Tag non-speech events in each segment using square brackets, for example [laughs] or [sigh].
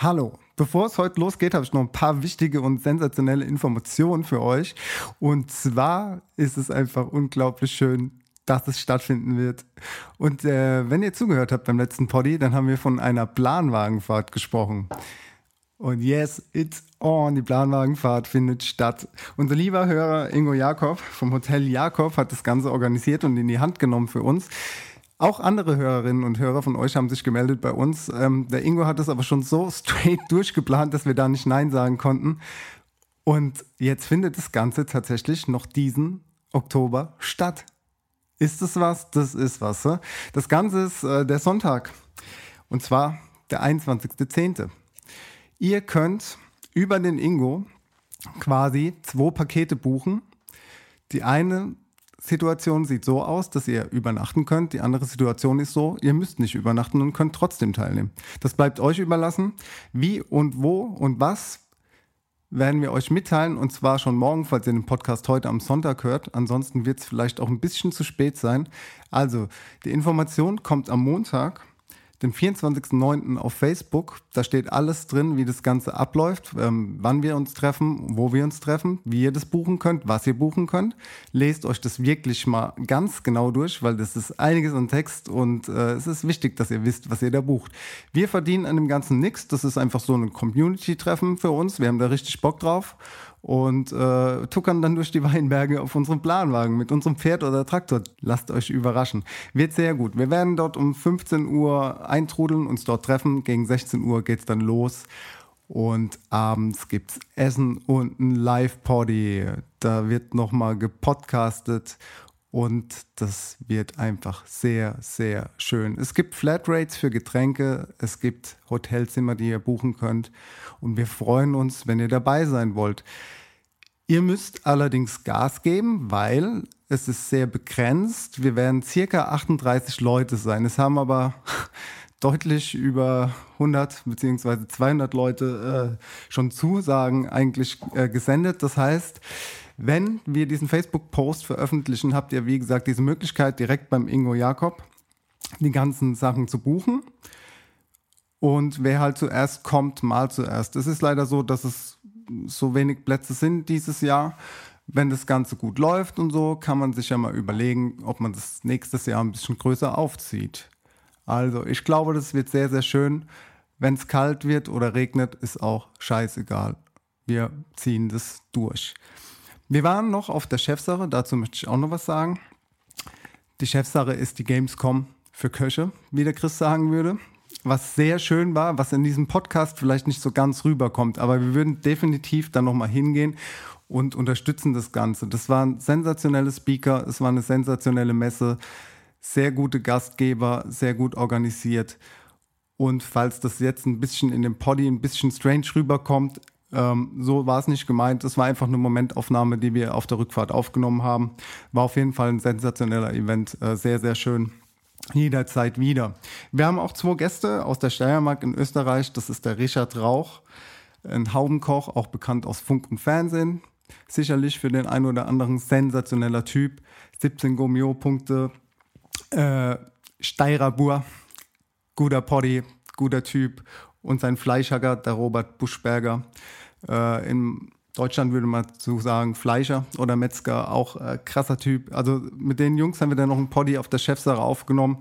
Hallo. Bevor es heute losgeht, habe ich noch ein paar wichtige und sensationelle Informationen für euch. Und zwar ist es einfach unglaublich schön, dass es stattfinden wird. Und äh, wenn ihr zugehört habt beim letzten Poddy, dann haben wir von einer Planwagenfahrt gesprochen. Und yes, it's on. Die Planwagenfahrt findet statt. Unser lieber Hörer Ingo Jakob vom Hotel Jakob hat das Ganze organisiert und in die Hand genommen für uns. Auch andere Hörerinnen und Hörer von euch haben sich gemeldet bei uns. Ähm, der Ingo hat es aber schon so straight [laughs] durchgeplant, dass wir da nicht Nein sagen konnten. Und jetzt findet das Ganze tatsächlich noch diesen Oktober statt. Ist es was? Das ist was. Ne? Das Ganze ist äh, der Sonntag. Und zwar der 21.10. Ihr könnt über den Ingo quasi zwei Pakete buchen. Die eine Situation sieht so aus, dass ihr übernachten könnt. Die andere Situation ist so, ihr müsst nicht übernachten und könnt trotzdem teilnehmen. Das bleibt euch überlassen. Wie und wo und was werden wir euch mitteilen und zwar schon morgen, falls ihr den Podcast heute am Sonntag hört. Ansonsten wird es vielleicht auch ein bisschen zu spät sein. Also, die Information kommt am Montag den 24.09. auf Facebook. Da steht alles drin, wie das Ganze abläuft, ähm, wann wir uns treffen, wo wir uns treffen, wie ihr das buchen könnt, was ihr buchen könnt. Lest euch das wirklich mal ganz genau durch, weil das ist einiges an Text und äh, es ist wichtig, dass ihr wisst, was ihr da bucht. Wir verdienen an dem Ganzen nichts. Das ist einfach so ein Community-Treffen für uns. Wir haben da richtig Bock drauf und äh, tuckern dann durch die Weinberge auf unserem Planwagen mit unserem Pferd oder Traktor. Lasst euch überraschen. Wird sehr gut. Wir werden dort um 15 Uhr eintrudeln, uns dort treffen. Gegen 16 Uhr geht es dann los. Und abends gibt es Essen und ein Live-Poddy. Da wird nochmal gepodcastet und das wird einfach sehr, sehr schön. Es gibt Flatrates für Getränke, es gibt Hotelzimmer, die ihr buchen könnt. Und wir freuen uns, wenn ihr dabei sein wollt. Ihr müsst allerdings Gas geben, weil es ist sehr begrenzt. Wir werden circa 38 Leute sein. Es haben aber [laughs] deutlich über 100 bzw. 200 Leute äh, schon Zusagen eigentlich äh, gesendet. Das heißt, wenn wir diesen Facebook-Post veröffentlichen, habt ihr, wie gesagt, diese Möglichkeit, direkt beim Ingo Jakob die ganzen Sachen zu buchen. Und wer halt zuerst kommt, mal zuerst. Es ist leider so, dass es so wenig Plätze sind dieses Jahr. Wenn das Ganze gut läuft und so, kann man sich ja mal überlegen, ob man das nächstes Jahr ein bisschen größer aufzieht. Also, ich glaube, das wird sehr, sehr schön. Wenn es kalt wird oder regnet, ist auch scheißegal. Wir ziehen das durch. Wir waren noch auf der Chefsache, dazu möchte ich auch noch was sagen. Die Chefsache ist die Gamescom für Köche, wie der Chris sagen würde. Was sehr schön war, was in diesem Podcast vielleicht nicht so ganz rüberkommt, aber wir würden definitiv dann nochmal hingehen und unterstützen das Ganze. Das waren sensationelle Speaker, es war eine sensationelle Messe, sehr gute Gastgeber, sehr gut organisiert. Und falls das jetzt ein bisschen in dem Poddy ein bisschen strange rüberkommt, ähm, so war es nicht gemeint. Es war einfach eine Momentaufnahme, die wir auf der Rückfahrt aufgenommen haben. War auf jeden Fall ein sensationeller Event. Äh, sehr, sehr schön. Jederzeit wieder. Wir haben auch zwei Gäste aus der Steiermark in Österreich. Das ist der Richard Rauch, ein Haubenkoch, auch bekannt aus Funk und Fernsehen. Sicherlich für den einen oder anderen sensationeller Typ. 17 Gomio-Punkte. Äh, Steirer Bur, guter Poddy, guter Typ und sein Fleischhacker, der Robert Buschberger. Äh, in Deutschland würde man so sagen Fleischer oder Metzger, auch äh, krasser Typ. Also mit den Jungs haben wir dann noch einen Poddy auf der Chefsache aufgenommen.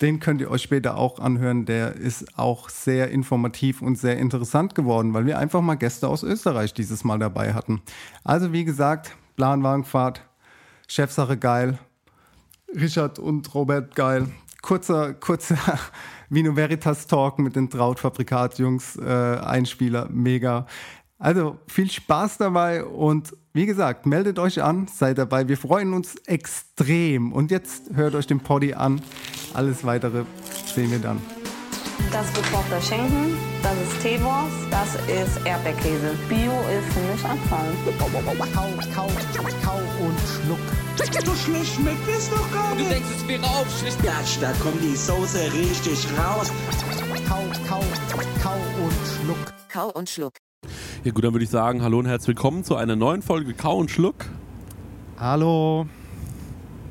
Den könnt ihr euch später auch anhören. Der ist auch sehr informativ und sehr interessant geworden, weil wir einfach mal Gäste aus Österreich dieses Mal dabei hatten. Also wie gesagt, Planwagenfahrt, Chefsache geil, Richard und Robert geil. Kurzer, kurzer [laughs] Vino Veritas Talk mit den Trautfabrikat-Jungs, äh, Einspieler, mega. Also viel Spaß dabei und wie gesagt, meldet euch an, seid dabei. Wir freuen uns extrem. Und jetzt hört euch den Poddy an. Alles weitere sehen wir dann. Das ist gekochter Schinken, das ist Teewurst, das ist Erdbeerkäse. Bio ist für mich Abfall. Kau, kau, kau und schluck. So schlecht schmeckt es doch gar Du nicht. denkst, es wäre aufschlicht. Gatsch, da kommt die Soße richtig raus. Kau, kau, kau und schluck. Kau und Schluck. Ja gut, dann würde ich sagen, hallo und herzlich willkommen zu einer neuen Folge Kau und Schluck. Hallo.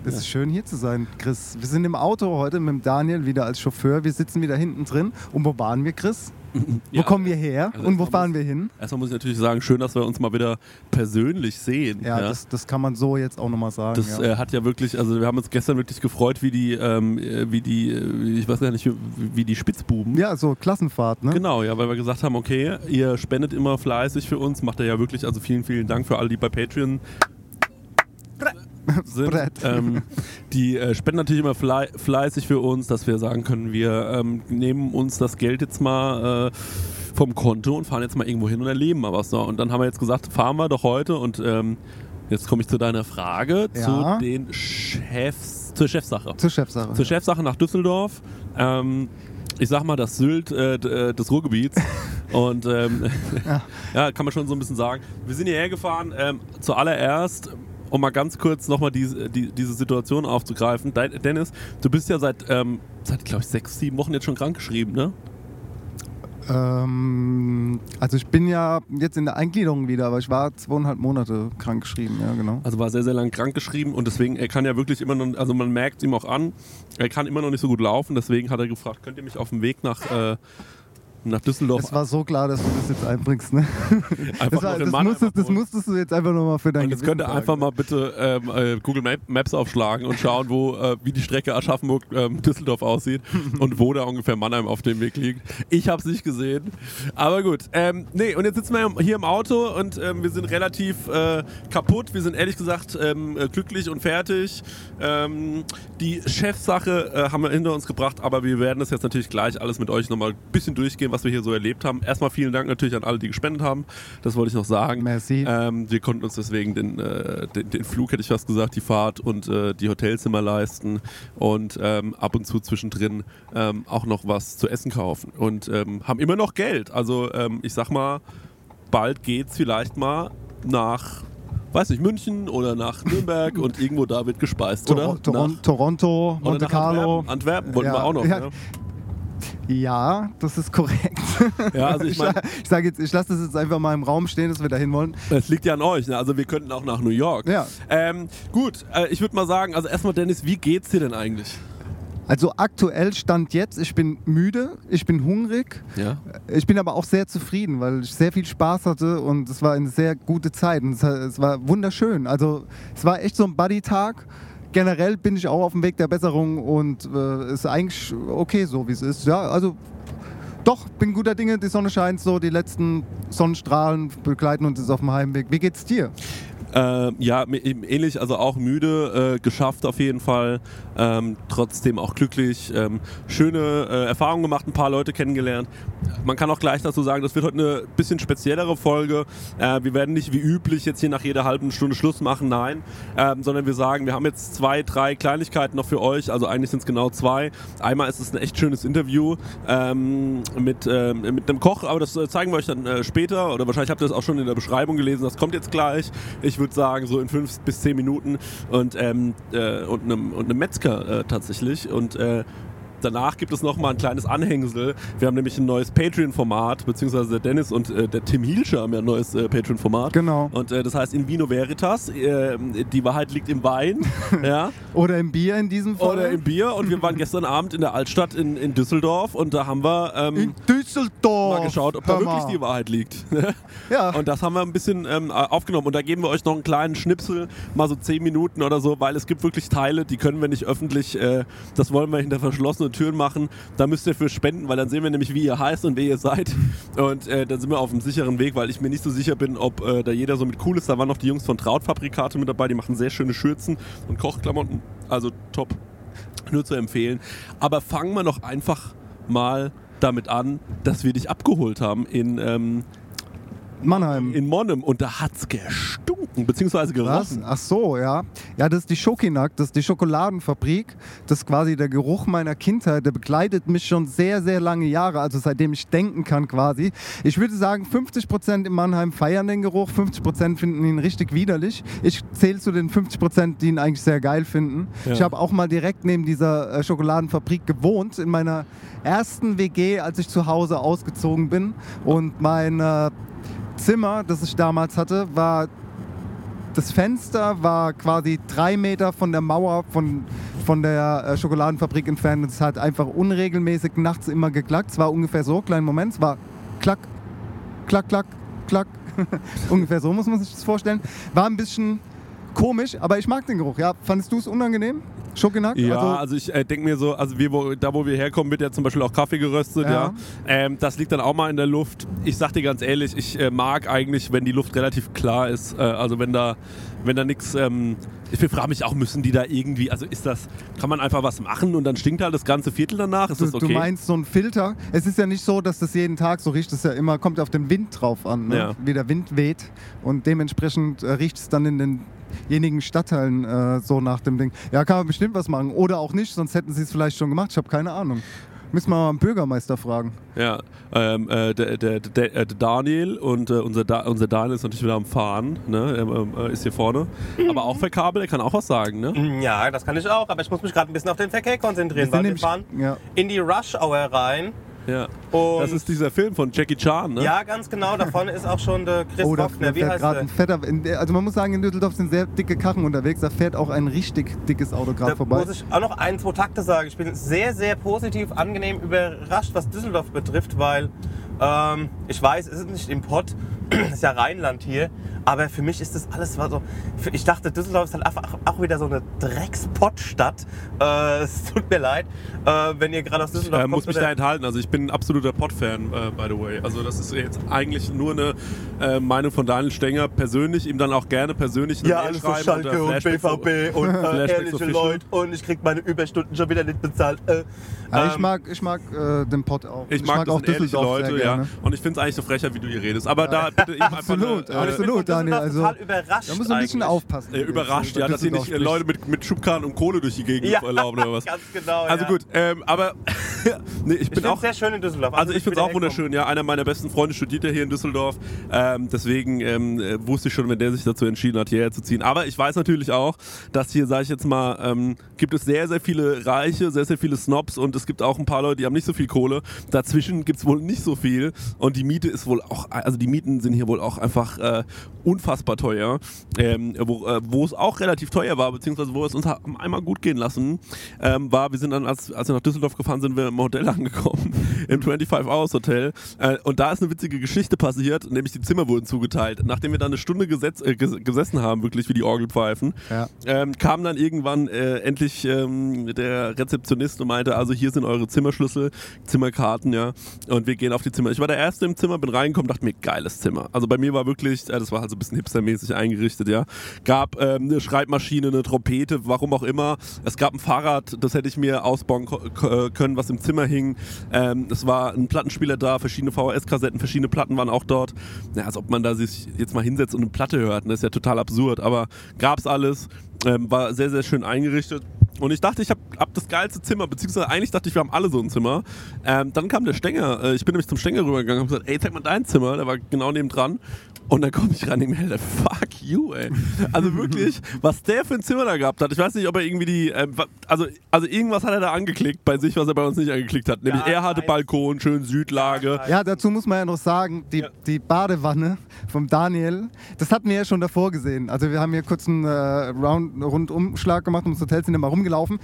Es ist schön hier zu sein, Chris. Wir sind im Auto heute mit Daniel wieder als Chauffeur. Wir sitzen wieder hinten drin. Und wo waren wir, Chris? [laughs] Ja, Wo kommen wir her? also und wo fahren muss- wir hin? Erstmal muss ich natürlich sagen, schön, dass wir uns mal wieder persönlich sehen. Ja, Das, das kann man so jetzt auch nochmal sagen. Das ja. äh, hat ja wirklich, also wir haben uns gestern wirklich gefreut, wie die, ähm, äh, wie die, äh, ich weiß gar nicht, wie, wie die Spitzbuben. ja, so Klassenfahrt, ne? Genau, ja, weil wir gesagt haben, okay, ihr spendet immer fleißig für uns, macht ihr ja wirklich, also vielen, vielen Dank für alle, die bei Patreon sind. Ähm, die äh, spenden natürlich immer flei fleißig für uns, dass wir sagen können, wir ähm, nehmen uns das Geld jetzt mal äh, vom Konto und fahren jetzt mal irgendwo hin und erleben mal was. So. Und dann haben wir jetzt gesagt, fahren wir doch heute und ähm, jetzt komme ich zu deiner Frage, Ja. zu den Chefs, zur Chefsache Zur Chefsache. zur Chefsache nach Düsseldorf. Ähm, ich sag mal, das Sylt äh, äh, des Ruhrgebiets. [laughs] Und ähm, [laughs] ja. kann man schon so ein bisschen sagen. Wir sind hierher gefahren. Ähm, zuallererst, um mal ganz kurz nochmal diese, die, diese Situation aufzugreifen. Dennis, du bist ja seit, ähm, seit glaube ich, sechs, sieben Wochen jetzt schon krankgeschrieben, ne? Ähm, also ich bin ja jetzt in der Eingliederung wieder, aber ich war zweieinhalb Monate krank geschrieben, ja genau. Also war sehr, sehr lang krankgeschrieben und deswegen, er kann ja wirklich immer noch, also man merkt ihm auch an, er kann immer noch nicht so gut laufen. Deswegen hat er gefragt, könnt ihr mich auf dem Weg nach, äh, nach Düsseldorf Es war so klar, dass du das jetzt einbringst, ne? [laughs] einfach Das, war, das, musstest, das musstest du jetzt einfach nochmal für dein Und jetzt Gewissen könnt ihr einfach ne? mal bitte ähm, äh, Google Map Maps aufschlagen und schauen, wo, äh, wie die Strecke Aschaffenburg-Düsseldorf aussieht [laughs] und wo da ungefähr Mannheim auf dem Weg liegt. Ich habe es nicht gesehen. Aber gut. Ähm, nee, und jetzt sitzen wir hier im Auto und ähm, wir sind relativ äh, kaputt. Wir sind ehrlich gesagt ähm, äh, glücklich und fertig. Ähm, die Chefsache äh, haben wir hinter uns gebracht, aber wir werden das jetzt natürlich gleich alles mit euch nochmal ein bisschen durchgehen, was wir hier so erlebt haben. Erstmal vielen Dank natürlich an alle, die gespendet haben. Das wollte ich noch sagen. Merci. Ähm, wir konnten uns deswegen den, äh, den, den Flug, hätte ich fast gesagt, die Fahrt und äh, die Hotelzimmer leisten und ähm, ab und zu zwischendrin ähm, auch noch was zu essen kaufen und ähm, haben immer noch Geld. Also ähm, ich sag mal, bald geht's vielleicht mal nach, weiß nicht, München oder nach Nürnberg und irgendwo da wird gespeist, Tor oder? Toron Nach- Toronto, Monte Carlo. Antwerpen. Antwerpen wollten Ja, wir auch noch. ja. Ne? Ja, das ist korrekt. Ja, also ich ich, meine, ich sage jetzt, ich lasse das jetzt einfach mal im Raum stehen, dass wir dahin wollen. es liegt ja an euch. Ne? Also wir könnten auch nach New York. Ja. Ähm, gut, äh, ich würde mal sagen, also erstmal Dennis, wie geht's dir denn eigentlich? Also aktuell stand jetzt, ich bin müde, ich bin hungrig, Ja. ich bin aber auch sehr zufrieden, weil ich sehr viel Spaß hatte und es war eine sehr gute Zeit und es, es war wunderschön. Also es war echt so ein Buddy-Tag. Generell bin ich auch auf dem Weg der Besserung und äh, ist eigentlich okay so, wie es ist. Ja, also doch, bin guter Dinge, die Sonne scheint so, die letzten Sonnenstrahlen begleiten uns jetzt auf dem Heimweg. Wie geht's dir? Äh, ja, ähnlich, also auch müde, äh, geschafft auf jeden Fall, ähm, trotzdem auch glücklich, ähm, schöne äh, Erfahrungen gemacht, ein paar Leute kennengelernt. Man kann auch gleich dazu sagen, das wird heute eine bisschen speziellere Folge. Äh, wir werden nicht wie üblich jetzt hier nach jeder halben Stunde Schluss machen, nein, ähm, sondern wir sagen, wir haben jetzt zwei, drei Kleinigkeiten noch für euch, also eigentlich sind es genau zwei. Einmal ist es ein echt schönes Interview ähm, mit, ähm, mit einem Koch, aber das äh, zeigen wir euch dann äh, später oder wahrscheinlich habt ihr das auch schon in der Beschreibung gelesen, das kommt jetzt gleich. Ich würde sagen, so in fünf bis zehn Minuten und, ähm, äh, und, einem, und einem Metzger äh, tatsächlich. Und äh, Danach gibt es noch mal ein kleines Anhängsel. Wir haben nämlich ein neues Patreon-Format, beziehungsweise der Dennis und äh, der Tim Hielscher haben ja ein neues äh, Patreon-Format. Genau. Und äh, das heißt in Vino Veritas. Äh, die Wahrheit liegt im Wein. [laughs] ja. Oder im Bier in diesem Fall? Oder im Bier. Und wir waren gestern Abend in der Altstadt in, in Düsseldorf und da haben wir ähm, in Düsseldorf. mal geschaut, ob da wirklich die Wahrheit liegt. [laughs] Ja. Und das haben wir ein bisschen ähm, aufgenommen. Und da geben wir euch noch einen kleinen Schnipsel, mal so zehn Minuten oder so, weil es gibt wirklich Teile, die können wir nicht öffentlich, äh, das wollen wir hinter verschlossenen Türen machen. Da müsst ihr für spenden, weil dann sehen wir nämlich, wie ihr heißt und wer ihr seid. Und äh, dann sind wir auf einem sicheren Weg, weil ich mir nicht so sicher bin, ob äh, da jeder so mit cool ist. Da waren noch die Jungs von Trautfabrikate mit dabei, die machen sehr schöne Schürzen und Kochklamotten. Also top. Nur zu empfehlen. Aber fangen wir noch einfach mal damit an, dass wir dich abgeholt haben in, ähm, Mannheim. in Monnem und da hat's gestunken, beziehungsweise Was? gerochen. Ach so, ja. Ja, das ist die Schokinak, das ist die Schokoladenfabrik. Das ist quasi der Geruch meiner Kindheit. Der begleitet mich schon sehr, sehr lange Jahre, also seitdem ich denken kann quasi. Ich würde sagen, 50% in Mannheim feiern den Geruch, 50% finden ihn richtig widerlich. Ich zähle zu den 50%, die ihn eigentlich sehr geil finden. Ja. Ich habe auch mal direkt neben dieser äh, Schokoladenfabrik gewohnt, in meiner ersten WG, als ich zu Hause ausgezogen bin. Und mein äh, Zimmer, das ich damals hatte, war das Fenster war quasi drei Meter von der Mauer von, von der äh, Schokoladenfabrik entfernt es hat einfach unregelmäßig nachts immer geklackt. Es war ungefähr so, kleinen Moment, es war klack, klack, klack, klack. [laughs] ungefähr so muss man sich das vorstellen. War ein bisschen komisch, aber ich mag den Geruch. Ja, fandest du es unangenehm? Schokinak? Ja, also, ich äh, denke mir so, also wir, wo, da wo wir herkommen, wird ja zum Beispiel auch Kaffee geröstet, ja. Ja. Ähm, das liegt dann auch mal in der Luft. Ich sag dir ganz ehrlich, ich äh, mag eigentlich, wenn die Luft relativ klar ist. Äh, also wenn da, wenn da nichts. Ähm, ich frage mich auch, müssen die da irgendwie, also ist das, kann man einfach was machen und dann stinkt halt das ganze Viertel danach? Ist Du, das okay? du meinst so ein Filter? Es ist ja nicht so, dass das jeden Tag so riecht. Es ja immer, kommt auf den Wind drauf an, ne? Ja. wie der Wind weht. Und dementsprechend äh, riecht es dann in denjenigen Stadtteilen äh, so nach dem Ding. Ja, kann man bestimmt was machen. Oder auch nicht, sonst hätten sie es vielleicht schon gemacht. Ich habe keine Ahnung. Müssen wir mal einen Bürgermeister fragen. Ja, ähm, äh, der, der, der, äh, der Daniel und äh, unser, da unser Daniel ist natürlich wieder am Fahren, ne? Ähm, ähm, äh, ist hier vorne. Aber auch verkabelt, er kann auch was sagen, ne? Ja, das kann ich auch, aber ich muss mich gerade ein bisschen auf den Verkehr konzentrieren, weil wir fahren ja. in die Rush Hour rein. Ja. Und Das ist dieser Film von Jackie Chan, ne? ja, ganz genau, da vorne ist auch schon der Chris Oh, Hoffner. Wie fährt heißt gerade der? ein fetter. Der, also man muss sagen, in Düsseldorf sind sehr dicke Karren unterwegs. Da fährt auch ein richtig dickes Auto gerade Da vorbei. muss ich auch noch ein, zwei Takte sagen. Ich bin sehr, sehr positiv, angenehm überrascht, was Düsseldorf betrifft, weil ähm, ich weiß, es ist nicht im Pott, [clears throat] es ist ja Rheinland hier, aber für mich ist das alles war so. Ich dachte, Düsseldorf ist halt einfach auch wieder so eine Dreckspottstadt. Äh, [laughs] es tut mir leid, äh, wenn ihr gerade aus Düsseldorf Äh, kommt. muss mich da enthalten. Also ich bin ein absoluter Pod-Fan, äh, by the way. Also das ist jetzt eigentlich nur eine äh, Meinung von Daniel Stenger persönlich, ihm dann auch gerne persönlich eine Ja, alles so schreiben Schalke und BVB [laughs] und äh, ehrliche. Leute und ich krieg meine Überstunden schon wieder nicht bezahlt. Äh, ja, ich ähm, mag, ich mag äh, den Pott auch. Ich mag, das auch Düsseldorf Leute, sehr ja. Und ich finde es eigentlich so frecher, wie du hier redest. Aber da bitte eben [laughs] einfach Absolut, eine, äh, ich absolut, Daniel. Also, total überrascht da muss man ein bisschen eigentlich. aufpassen. äh, überrascht, ja, dass hier nicht äh, Leute mit, mit Schubkarren und Kohle durch die Gegend Ja, erlauben oder [laughs] was. ganz genau. Also ja. gut, ähm, aber [laughs] nee, ich Ich bin finde auch sehr schön in Düsseldorf. Also ich finde es auch wunderschön, ja. Einer meiner besten Freunde studiert ja hier in Düsseldorf. Ähm, deswegen ähm, äh, wusste ich schon, wenn der sich dazu entschieden hat, hierher zu ziehen. Aber ich weiß natürlich auch, dass hier, sage ich jetzt mal, ähm, gibt es sehr, sehr viele Reiche, sehr, sehr viele Snobs und es gibt auch ein paar Leute, die haben nicht so viel Kohle. Dazwischen gibt es wohl nicht so viel und die Miete ist wohl auch, also die Mieten sind hier wohl auch einfach äh, unfassbar teuer. Ähm, wo, äh, wo es auch relativ teuer war, beziehungsweise wo es uns haben einmal gut gehen lassen, ähm, war, wir sind dann, als, als wir nach Düsseldorf gefahren sind, wir im Hotel [laughs] angekommen, im 25 Hours Hotel. Äh, und da ist eine witzige Geschichte passiert, nämlich die Zimmer wurden zugeteilt. Nachdem wir dann eine Stunde gesetz, äh, ges gesessen haben, wirklich wie die Orgelpfeifen, Ja. ähm, kam dann irgendwann äh, endlich ähm, der Rezeptionist und meinte, also hier sind eure Zimmerschlüssel, Zimmerkarten, ja, und wir gehen auf die Zimmer. Ich war der Erste im Zimmer, bin reingekommen, dachte mir, geiles Zimmer. Also bei mir war wirklich, äh, das war halt so ein bisschen hipstermäßig eingerichtet, ja. Gab ähm, eine Schreibmaschine, eine Trompete, warum auch immer. Es gab ein Fahrrad, das hätte ich mir ausbauen ko- können, was im Zimmer hing. Ähm, es war ein Plattenspieler da, verschiedene VHS-Kassetten, verschiedene Platten waren auch dort. Ja, als ob man da sich jetzt mal hinsetzt und eine Platte hört, ne? das ist ja total absurd, aber gab's alles, ähm, war sehr, sehr schön eingerichtet. Und ich dachte, ich habe hab das geilste Zimmer, beziehungsweise eigentlich dachte ich, wir haben alle so ein Zimmer. Ähm, dann kam der Stenger, äh, ich bin nämlich zum Stenger rübergegangen und habe gesagt, ey, zeig mal dein Zimmer, der war genau neben dran. Und dann komme ich rein und denke mir, fuck you, ey. Also wirklich, [laughs] was der für ein Zimmer da gehabt hat. Ich weiß nicht, ob er irgendwie die, wa- also, also irgendwas hat er da angeklickt bei sich, was er bei uns nicht angeklickt hat. Nämlich Ja, er hatte. Balkon, schön Südlage. Ja, dazu muss man ja noch sagen, die, Ja. die Badewanne vom Daniel, das hatten wir ja schon davor gesehen. Also wir haben hier kurz einen äh, Round, Rundumschlag gemacht ums Hotel, sind immer rumgelaufen.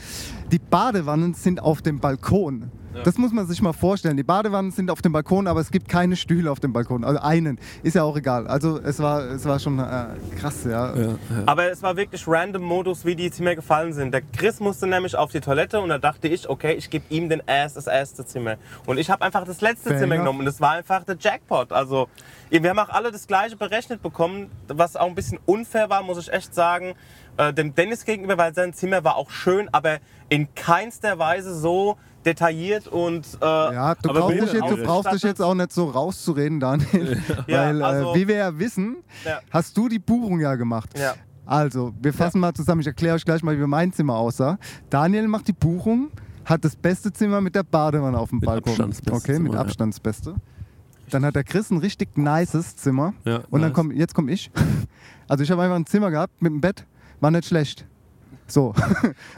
Die Badewannen sind auf dem Balkon. Das muss man sich mal vorstellen. Die Badewannen sind auf dem Balkon, aber es gibt keine Stühle auf dem Balkon. Also einen. Ist ja auch egal. Also es war, es war schon äh, krass, ja. Ja, ja. Aber es war wirklich random Modus, wie die Zimmer gefallen sind. Der Chris musste nämlich auf die Toilette und da dachte ich, okay, ich gebe ihm den erst das erste Zimmer. Und ich habe einfach das letzte Fair Zimmer genommen und das war einfach der Jackpot. Also wir haben auch alle das gleiche berechnet bekommen, was auch ein bisschen unfair war, muss ich echt sagen. Äh, dem Dennis gegenüber, weil sein Zimmer war auch schön, aber in keinster Weise so detailliert und äh, Ja, du Aber brauchst, dich jetzt, du auch. brauchst dich jetzt auch nicht so rauszureden, Daniel. [laughs] Ja, Weil, also- äh, wie wir ja wissen, Ja. hast du die Buchung ja gemacht. Ja. Also, wir fassen mal zusammen. Ich erkläre euch gleich mal, wie mein Zimmer aussah. Daniel macht die Buchung, hat das beste Zimmer mit der Badewanne auf dem Mit Balkon. Okay, mit Zimmer, ja. Abstand das Beste. Dann hat der Chris ein richtig nices Zimmer. Ja, Und dann nice. komm, jetzt komme ich. [laughs] Also ich habe einfach ein Zimmer gehabt mit einem Bett, war nicht schlecht. So.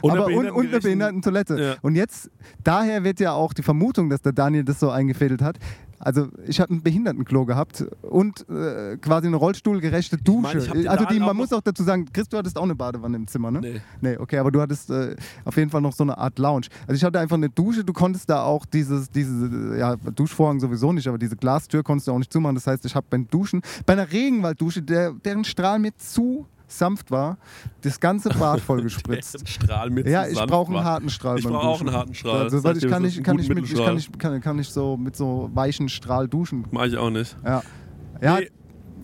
Und [laughs] Aber und, und eine Behindertentoilette. Ja. Und jetzt, daher wird ja auch die Vermutung, dass der Daniel das so eingefädelt hat. Also ich habe ein Behindertenklo gehabt und äh, quasi eine rollstuhlgerechte Dusche. ich hab den also die, auch man muss auch dazu sagen, Chris, du hattest auch eine Badewanne im Zimmer, ne? Nee. Nee, okay, aber du hattest äh, auf jeden Fall noch so eine Art Lounge. Also ich hatte einfach eine Dusche, du konntest da auch dieses, diese, ja, Duschvorhang sowieso nicht, aber diese Glastür konntest du auch nicht zumachen. Das heißt, ich habe beim Duschen, bei einer Regenwalddusche, der, deren Strahl mir zu sanft war, das ganze Bad voll gespritzt. [laughs] Der Strahl mit Ja, ich brauche einen harten Strahl. Ich brauche auch einen harten Strahl. Also, weil ich kann nicht, kann guten mit, ich kann nicht, kann, kann nicht so mit so weichen Strahl duschen. Mach ich auch nicht. Ja. Ja, Nee,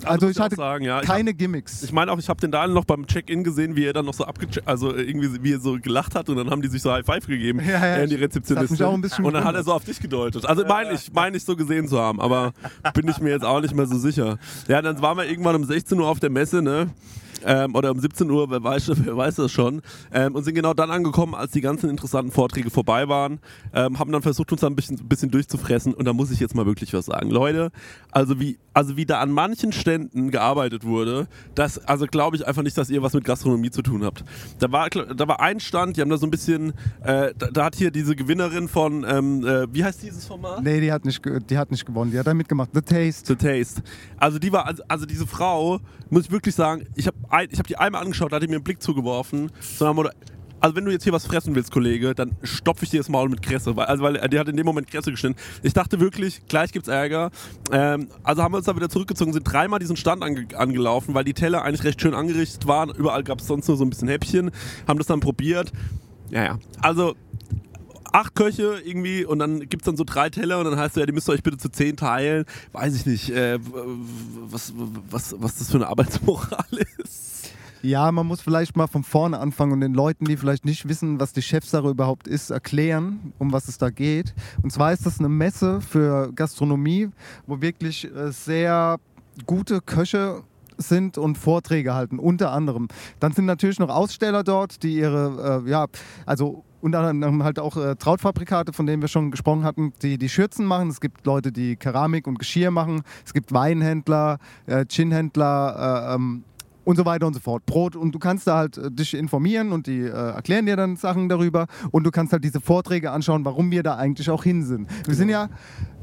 also ich hatte sagen, ja. Ich keine Gimmicks. Ich meine auch, ich habe den Daniel noch beim Check-In gesehen, wie er dann noch so abgecheckt, also irgendwie wie er so gelacht hat und dann haben die sich so High Five gegeben, Ja, ja, und die ich- Rezeptionistin. mich auch ein bisschen und dann hat er so auf dich gedeutet. Also meine ich, meine ich so gesehen zu haben, aber bin ich mir jetzt auch nicht mehr so sicher. Ja, dann waren wir irgendwann um 16 Uhr auf der Messe, ne? Ähm, oder um 17 Uhr, wer weiß, [laughs] wer weiß das schon. Ähm, und sind genau dann angekommen, als die ganzen interessanten Vorträge vorbei waren. Ähm, haben dann versucht, uns da ein bisschen, bisschen durchzufressen. Und da muss ich jetzt mal wirklich was sagen. Leute, also wie, also wie da an manchen Ständen gearbeitet wurde, das, also glaube ich einfach nicht, dass ihr was mit Gastronomie zu tun habt. Da war, da war ein Stand, die haben da so ein bisschen, äh, da, da hat hier diese Gewinnerin von, ähm, äh, wie heißt dieses Format? Nee, die hat nicht, die hat nicht gewonnen. Die hat da mitgemacht. The Taste. The Taste. Also die war, also, also diese Frau, muss ich wirklich sagen, ich habe ein, ich hab die einmal angeschaut, da hat die mir einen Blick zugeworfen. Also wenn du jetzt hier was fressen willst, Kollege, dann stopfe ich dir das Maul mit Kresse. Weil, also weil die hat in dem Moment Kresse geschnitten. Ich dachte wirklich, gleich gibt's Ärger. Ähm, also haben wir uns da wieder zurückgezogen, sind dreimal diesen Stand ange angelaufen, weil die Teller eigentlich recht schön angerichtet waren. Überall gab es sonst nur so ein bisschen Häppchen. Haben das dann probiert. Ja, ja. Also acht Köche irgendwie und dann gibt es dann so drei Teller und dann heißt es ja, die müsst ihr euch bitte zu zehn teilen. Weiß ich nicht, äh, was, was, was das für eine Arbeitsmoral [laughs] ist. Ja, man muss vielleicht mal von vorne anfangen und den Leuten, die vielleicht nicht wissen, was die Chefsache überhaupt ist, erklären, um was es da geht. Und zwar ist das eine Messe für Gastronomie, wo wirklich äh, sehr gute Köche sind und Vorträge halten, unter anderem. Dann sind natürlich noch Aussteller dort, die ihre, äh, ja, also unter anderem halt auch äh, Trautfabrikate, von denen wir schon gesprochen hatten, die die Schürzen machen. Es gibt Leute, die Keramik und Geschirr machen. Es gibt Weinhändler, äh, Ginhändler, äh, ähm, und so weiter und so fort. Brot und du kannst da halt äh, dich informieren und die äh, erklären dir dann Sachen darüber und du kannst halt diese Vorträge anschauen, warum wir da eigentlich auch hin sind. Wir sind ja,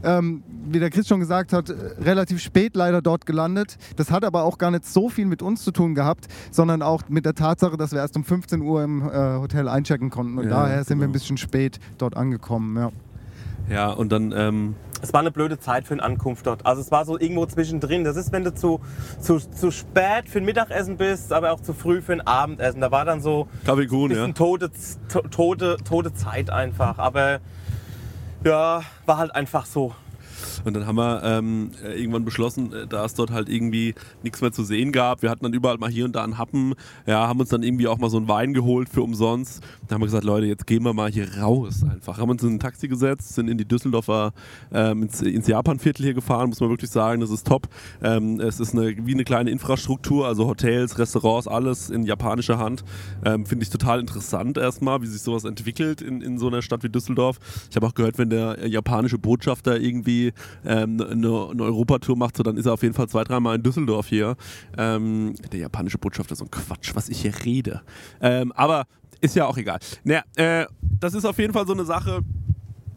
ähm, wie der Chris schon gesagt hat, äh, relativ spät leider dort gelandet. Das hat aber auch gar nicht so viel mit uns zu tun gehabt, sondern auch mit der Tatsache, dass wir erst um 15 Uhr im äh, Hotel einchecken konnten und Ja, daher sind wir ein genau. bisschen spät dort angekommen. Ja. Ja, und dann, ähm, Es war eine blöde Zeit für eine Ankunft dort. Also es war so irgendwo zwischendrin. Das ist, wenn du zu, zu, zu spät für ein Mittagessen bist, aber auch zu früh für ein Abendessen. Da war dann so Kaffee ein Kuhn, ja. tote, to- tote, tote Zeit einfach. Aber ja, war halt einfach so. Und dann haben wir ähm, äh, irgendwann beschlossen, äh, da es dort halt irgendwie nichts mehr zu sehen gab. Wir hatten dann überall mal hier und da einen Happen. Ja, haben uns dann irgendwie auch mal so einen Wein geholt für umsonst. Dann haben wir gesagt, Leute, jetzt gehen wir mal hier raus einfach. Haben uns in ein Taxi gesetzt, sind in die Düsseldorfer, ähm, ins, ins Japanviertel hier gefahren, muss man wirklich sagen. Das ist top. Ähm, es ist eine, wie eine kleine Infrastruktur, also Hotels, Restaurants, alles in japanischer Hand. Ähm, Finde ich total interessant erstmal, wie sich sowas entwickelt in, in so einer Stadt wie Düsseldorf. Ich habe auch gehört, wenn der äh, japanische Botschafter irgendwie ähm, eine, eine Europatour macht, so, dann ist er auf jeden Fall zwei, dreimal in Düsseldorf hier. Ähm, der japanische Botschafter, so ein Quatsch, was ich hier rede. Ähm, aber ist ja auch egal. Naja, äh, das ist auf jeden Fall so eine Sache,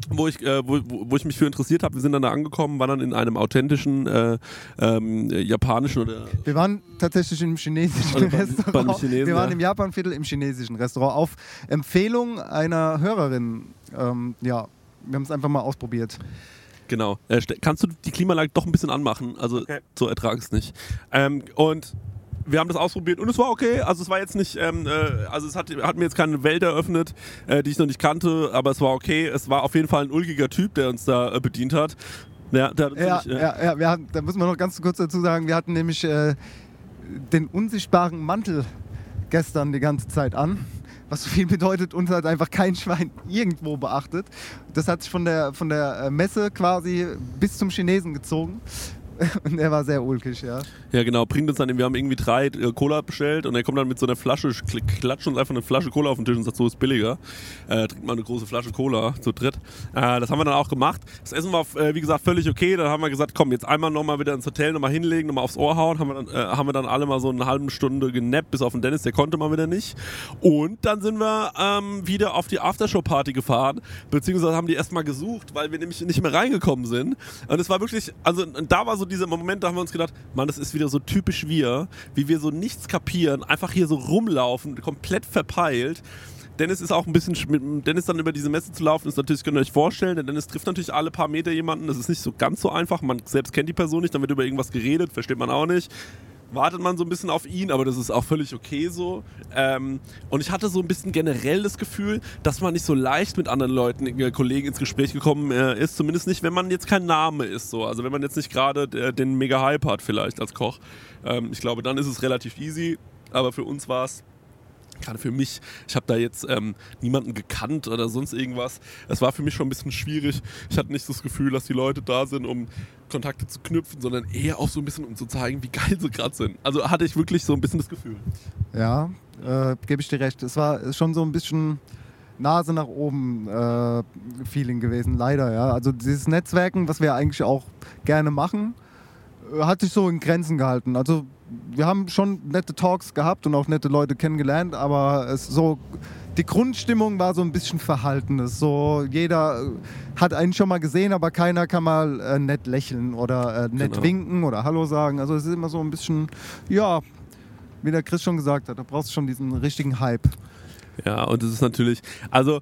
wo ich, äh, wo, wo ich mich für interessiert habe. Wir sind dann da angekommen, waren dann in einem authentischen äh, ähm, äh, japanischen oder Wir waren tatsächlich im chinesischen Oder beim- Restaurant. beim Chinesen, wir waren ja. im Japanviertel im chinesischen Restaurant auf Empfehlung einer Hörerin. Ähm, ja, wir haben es einfach mal ausprobiert. Genau. Äh, kannst du die Klimaanlage doch ein bisschen anmachen? Also Okay. so ertrag es nicht. Ähm, und wir haben das ausprobiert und es war okay. Also es war jetzt nicht, ähm, äh, also es hat, hat mir jetzt keine Welt eröffnet, äh, die ich noch nicht kannte, aber es war okay. Es war auf jeden Fall ein ulkiger Typ, der uns da äh, bedient hat. Ja, der hat uns Ja, nämlich, äh, ja, ja wir hatten, da muss man noch ganz kurz dazu sagen, wir hatten nämlich äh, den unsichtbaren Mantel gestern die ganze Zeit an, Was so viel bedeutet, uns hat einfach kein Schwein [laughs] irgendwo beachtet. Das hat sich von der, von der äh, Messe quasi bis zum Chinesen gezogen. [laughs] Und er war sehr ulkig, ja. Ja, genau, bringt uns dann, wir haben irgendwie drei äh, Cola bestellt und er kommt dann mit so einer Flasche, kl- klatscht uns einfach eine Flasche Cola auf den Tisch und sagt, so ist billiger. Äh, trinkt mal eine große Flasche Cola zu dritt. Äh, das haben wir dann auch gemacht. Das Essen war, äh, wie gesagt, völlig okay. Dann haben wir gesagt, komm, jetzt einmal nochmal wieder ins Hotel, nochmal hinlegen, nochmal aufs Ohr hauen. Haben wir, dann, äh, haben wir dann alle mal so eine halbe Stunde genappt, bis auf den Dennis, der konnte mal wieder nicht. Und dann sind wir ähm, wieder auf die Aftershow-Party gefahren, beziehungsweise haben die erstmal gesucht, weil wir nämlich nicht mehr reingekommen sind. Und es war wirklich, also da war so dieser Moment, da haben wir uns gedacht, Mann, das ist wieder so typisch wir, wie wir so nichts kapieren, einfach hier so rumlaufen, komplett verpeilt. Dennis ist auch ein bisschen, sch- mit Dennis dann über diese Messe zu laufen, ist natürlich, könnt ihr euch vorstellen, denn Dennis trifft natürlich alle paar Meter jemanden, das ist nicht so ganz so einfach, man selbst kennt die Person nicht, dann wird über irgendwas geredet, versteht man auch nicht wartet man so ein bisschen auf ihn, aber das ist auch völlig okay so. Ähm, und ich hatte so ein bisschen generell das Gefühl, dass man nicht so leicht mit anderen Leuten, äh, Kollegen ins Gespräch gekommen äh, ist, zumindest nicht, wenn man jetzt kein Name ist. So. Also wenn man jetzt nicht gerade äh, den Mega-Hype hat vielleicht als Koch. Ähm, ich glaube, dann ist es relativ easy, aber für uns war es gerade für mich, ich habe da jetzt ähm, niemanden gekannt oder sonst irgendwas. Es war für mich schon ein bisschen schwierig. Ich hatte nicht das Gefühl, dass die Leute da sind, um Kontakte zu knüpfen, sondern eher auch so ein bisschen, um zu zeigen, wie geil sie gerade sind. Also hatte ich wirklich so ein bisschen das Gefühl. Ja, äh, gebe ich dir recht. Es war schon so ein bisschen Nase nach oben äh, Feeling gewesen, leider. Ja. Also dieses Netzwerken, was wir eigentlich auch gerne machen, äh, hat sich so in Grenzen gehalten. Also wir haben schon nette Talks gehabt und auch nette Leute kennengelernt, aber es so die Grundstimmung war so ein bisschen verhalten. So jeder äh, hat einen schon mal gesehen, aber keiner kann mal äh, nett lächeln oder äh, nett Genau. winken oder Hallo sagen. Also es ist immer so ein bisschen, ja, wie der Chris schon gesagt hat, da brauchst du schon diesen richtigen Hype. Ja, und es ist natürlich, also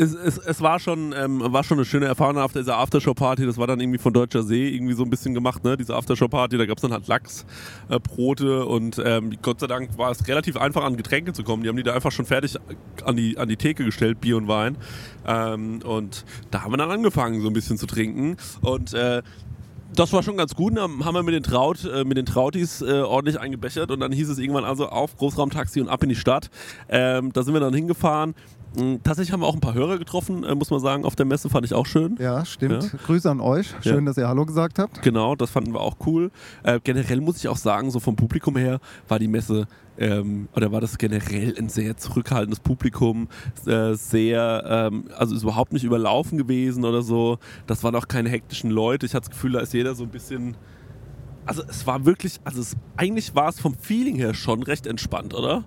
es, es, es war, schon, ähm, war schon eine schöne Erfahrung auf dieser Aftershow-Party. Das war dann irgendwie von Deutscher See irgendwie so ein bisschen gemacht, ne? Diese Aftershow-Party. Da gab es dann halt Lachs, äh, und ähm, Gott sei Dank war es relativ einfach an Getränke zu kommen. Die haben die da einfach schon fertig an die, an die Theke gestellt, Bier und Wein. Ähm, und da haben wir dann angefangen, so ein bisschen zu trinken. Und äh, das war schon ganz gut. Dann haben wir mit den, Traut, äh, mit den Trautis äh, ordentlich eingebechert und dann hieß es irgendwann also auf Großraumtaxi und ab in die Stadt. Ähm, da sind wir dann hingefahren. Mm, Tatsächlich haben wir auch ein paar Hörer getroffen, äh, muss man sagen, auf der Messe fand ich auch schön. Ja, stimmt. Ja. Grüße an euch. Schön, Ja. dass ihr Hallo gesagt habt. Genau, das fanden wir auch cool. Äh, generell muss ich auch sagen, so vom Publikum her war die Messe ähm, oder war das generell ein sehr zurückhaltendes Publikum, äh, sehr, ähm, also ist überhaupt nicht überlaufen gewesen oder so. Das waren auch keine hektischen Leute. Ich hatte das Gefühl, da ist jeder so ein bisschen. Also es war wirklich, also es, eigentlich war es vom Feeling her schon recht entspannt, oder?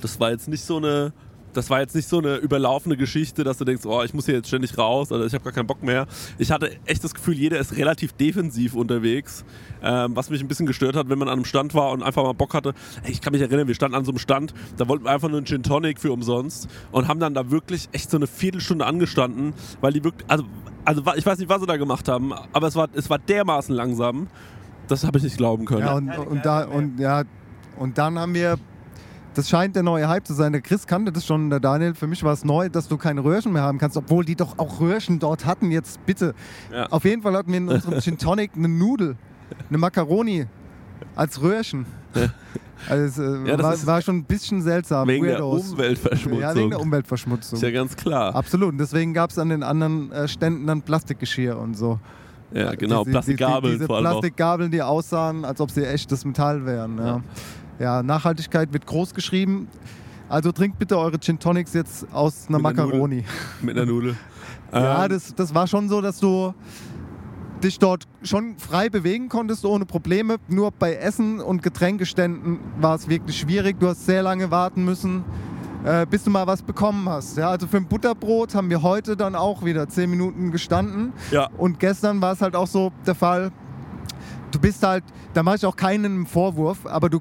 Das war jetzt nicht so eine, das war jetzt nicht so eine überlaufene Geschichte, dass du denkst, oh, ich muss hier jetzt ständig raus oder ich habe gar keinen Bock mehr. Ich hatte echt das Gefühl, jeder ist relativ defensiv unterwegs, ähm, was mich ein bisschen gestört hat, wenn man an einem Stand war und einfach mal Bock hatte. Ich kann mich erinnern, wir standen an so einem Stand, da wollten wir einfach nur einen Gin Tonic für umsonst und haben dann da wirklich echt so eine Viertelstunde angestanden, weil die wirklich, also, also ich weiß nicht, was sie da gemacht haben, aber es war, es war dermaßen langsam. Das habe ich nicht glauben können. Ja, und, und, da, und, ja, und dann haben wir, das scheint der neue Hype zu sein. Der Chris kannte das schon, der Daniel. Für mich war es neu, dass du keine Röhrchen mehr haben kannst, obwohl die doch auch Röhrchen dort hatten. Jetzt bitte. Ja. Auf jeden Fall hatten wir in unserem Gin Tonic eine Nudel, eine Macaroni als Röhrchen. [laughs] Also, es, äh, Ja, das war, war schon ein bisschen seltsam. Wegen der Weirdos. Umweltverschmutzung. Ja, wegen der Umweltverschmutzung. Ist ja ganz klar. Absolut. Und deswegen gab es an den anderen äh, Ständen dann Plastikgeschirr und so. Ja, genau. Diese- Plastikgabeln diese, diese vor allem. Plastikgabeln, die aussahen, als ob sie echtes Metall wären. Ja. Ja. Nachhaltigkeit wird groß geschrieben. Also trinkt bitte eure Gin Tonics jetzt aus einer Mit einer Macaroni. Mit einer Nudel. [laughs] Ja, Ähm, das, das war schon so, dass du dich dort schon frei bewegen konntest ohne Probleme. Nur bei Essen und Getränkeständen war es wirklich schwierig. Du hast sehr lange warten müssen, äh, bis du mal was bekommen hast. Ja, also für ein Butterbrot haben wir heute dann auch wieder 10 Minuten gestanden. Ja. Und gestern war es halt auch so der Fall, du bist halt, da mache ich auch keinen Vorwurf, aber du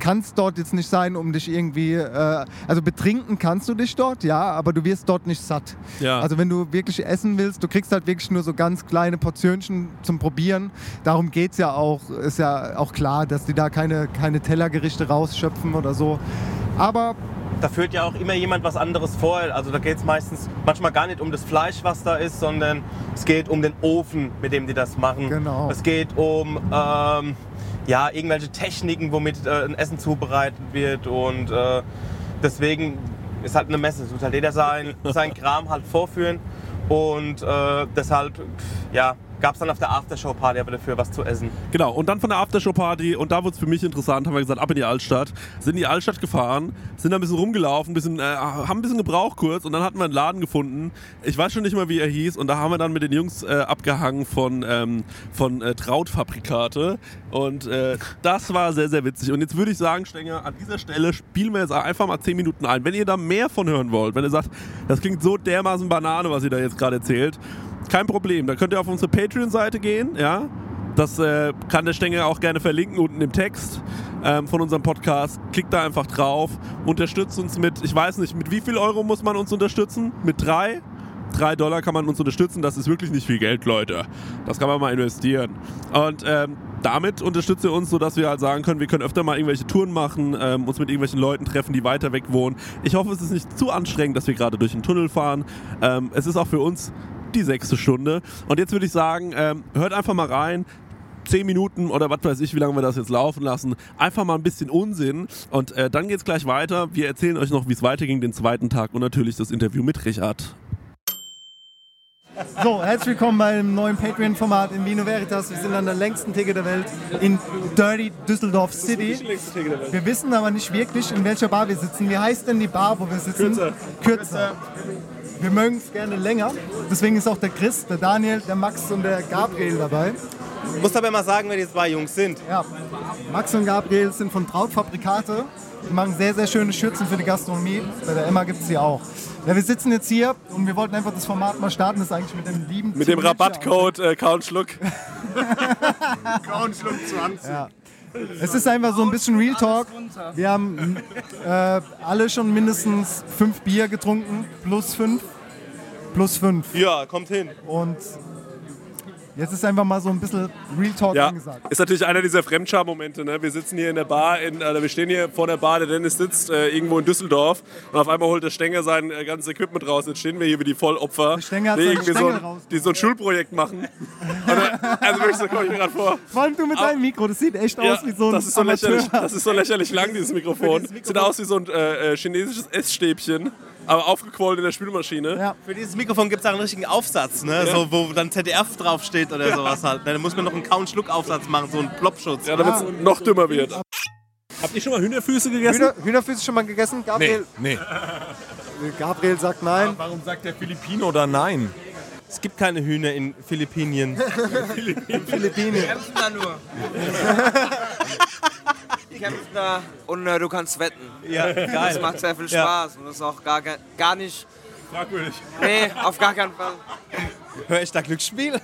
kannst dort jetzt nicht sein, um dich irgendwie, äh, also betrinken kannst du dich dort, ja, aber du wirst dort nicht satt. Ja. Also wenn du wirklich essen willst, du kriegst halt wirklich nur so ganz kleine Portionchen zum Probieren. Darum geht es ja auch, ist ja auch klar, dass die da keine, keine Tellergerichte rausschöpfen oder so. Aber Da führt ja auch immer jemand was anderes vor. Also da geht es meistens manchmal gar nicht um das Fleisch, was da ist, sondern es geht um den Ofen, mit dem die das machen. Genau. Es geht um ähm, ja, irgendwelche Techniken, womit äh, ein Essen zubereitet wird. Und äh, deswegen ist halt eine Messe. Es muss halt jeder sein, [laughs] sein Kram halt vorführen. Und äh, deshalb, ja, gab es dann auf der Aftershow-Party aber dafür was zu essen. Genau, und dann von der Aftershow-Party, und da wurde es für mich interessant, haben wir gesagt, ab in die Altstadt. Sind in die Altstadt gefahren, sind da ein bisschen rumgelaufen, bisschen, äh, haben ein bisschen gebraucht kurz und dann hatten wir einen Laden gefunden. Ich weiß schon nicht mal, wie er hieß. Und da haben wir dann mit den Jungs äh, abgehangen von, ähm, von äh, Trautfabrikate. Und äh, das war sehr, sehr witzig. Und jetzt würde ich sagen, Stenger, an dieser Stelle spielen wir jetzt einfach mal 10 Minuten ein. Wenn ihr da mehr von hören wollt, wenn ihr sagt, das klingt so dermaßen Banane, was ihr da jetzt gerade erzählt, kein Problem. Da könnt ihr auf unsere Patreon-Seite gehen, ja. Das äh, kann der Stenger auch gerne verlinken unten im Text ähm, von unserem Podcast. Klickt da einfach drauf, unterstützt uns mit, ich weiß nicht, mit wie viel Euro muss man uns unterstützen? Mit drei? Drei Dollar kann man uns unterstützen. Das ist wirklich nicht viel Geld, Leute. Das kann man mal investieren. Und ähm, damit unterstützt ihr uns, sodass wir halt sagen können, wir können öfter mal irgendwelche Touren machen, ähm, uns mit irgendwelchen Leuten treffen, die weiter weg wohnen. Ich hoffe, es ist nicht zu anstrengend, dass wir gerade durch den Tunnel fahren. Ähm, es ist auch für uns die sechste Stunde. Und jetzt würde ich sagen, ähm, hört einfach mal rein. Zehn Minuten oder was weiß ich, wie lange wir das jetzt laufen lassen. Einfach mal ein bisschen Unsinn. Und äh, dann geht's gleich weiter. Wir erzählen euch noch, wie es weiterging den zweiten Tag und natürlich das Interview mit Richard. So, herzlich willkommen beim neuen Patreon-Format in Vino Veritas. Wir sind an der längsten Theke der Welt in Dirty Düsseldorf City. Wir wissen aber nicht wirklich, in welcher Bar wir sitzen. Wie heißt denn die Bar, wo wir sitzen? Kürzer. Kürzer. Wir mögen es gerne länger. Deswegen ist auch der Chris, der Daniel, der Max und der Gabriel dabei. Ich muss aber mal sagen, wer die zwei Jungs sind. Ja, Max und Gabriel sind von Trautfabrikate. Die machen sehr, sehr schöne Schürzen für die Gastronomie. Bei der Emma gibt es sie auch. Ja, wir sitzen jetzt hier und wir wollten einfach das Format mal starten. Das ist eigentlich mit dem lieben Mit dem. Rabattcode äh, Count Schluck. [laughs] Es ist einfach so ein bisschen Real Talk. Wir haben äh, alle schon mindestens fünf Bier getrunken. Plus fünf. Plus fünf. Ja, kommt hin. Und jetzt ist einfach mal so ein bisschen Real Talk Ja, angesagt. ist natürlich einer dieser Fremdscham-Momente. Ne? Wir sitzen hier in der Bar, in, äh, wir stehen hier vor der Bar, der Dennis sitzt äh, irgendwo in Düsseldorf und auf einmal holt der Stenger sein äh, ganzes Equipment raus. Jetzt stehen wir hier wie die Vollopfer, Der Stenger hat die irgendwie so ein, raus. die so ein Schulprojekt machen. Und, [laughs] äh, also wirklich, so komme ich mir gerade vor. Vor allem du mit deinem Mikro, das sieht echt Ja, aus wie so ein das, ist so lächerlich, das ist so lächerlich lang, dieses [laughs] Mikrofon. Sieht aus wie so ein äh, äh, chinesisches Essstäbchen, aber aufgequollen in der Spülmaschine. Ja. Für dieses Mikrofon gibt es auch einen richtigen Aufsatz, ne? so, wo dann ZDF draufsteht oder sowas halt. Da muss man noch einen Count-Schluck-Aufsatz machen, so einen Plopschutz. Ja, damit es noch dümmer wird. Habt ihr schon mal Hühnerfüße gegessen? Hühner, Hühnerfüße schon mal gegessen? Gabriel, Nee. Gabriel sagt nein. Warum sagt der Filipino da nein? Es gibt keine Hühner in [laughs] Philippinen. Philippinen. kämpfen da nur. [laughs] Kämpfen da und äh, du kannst wetten. Ja, Das geil. macht sehr viel Ja. Spaß und das ist auch gar, gar nicht. Fragwürdig. Nee, auf gar keinen Fall. Hör ich da Glücksspiel?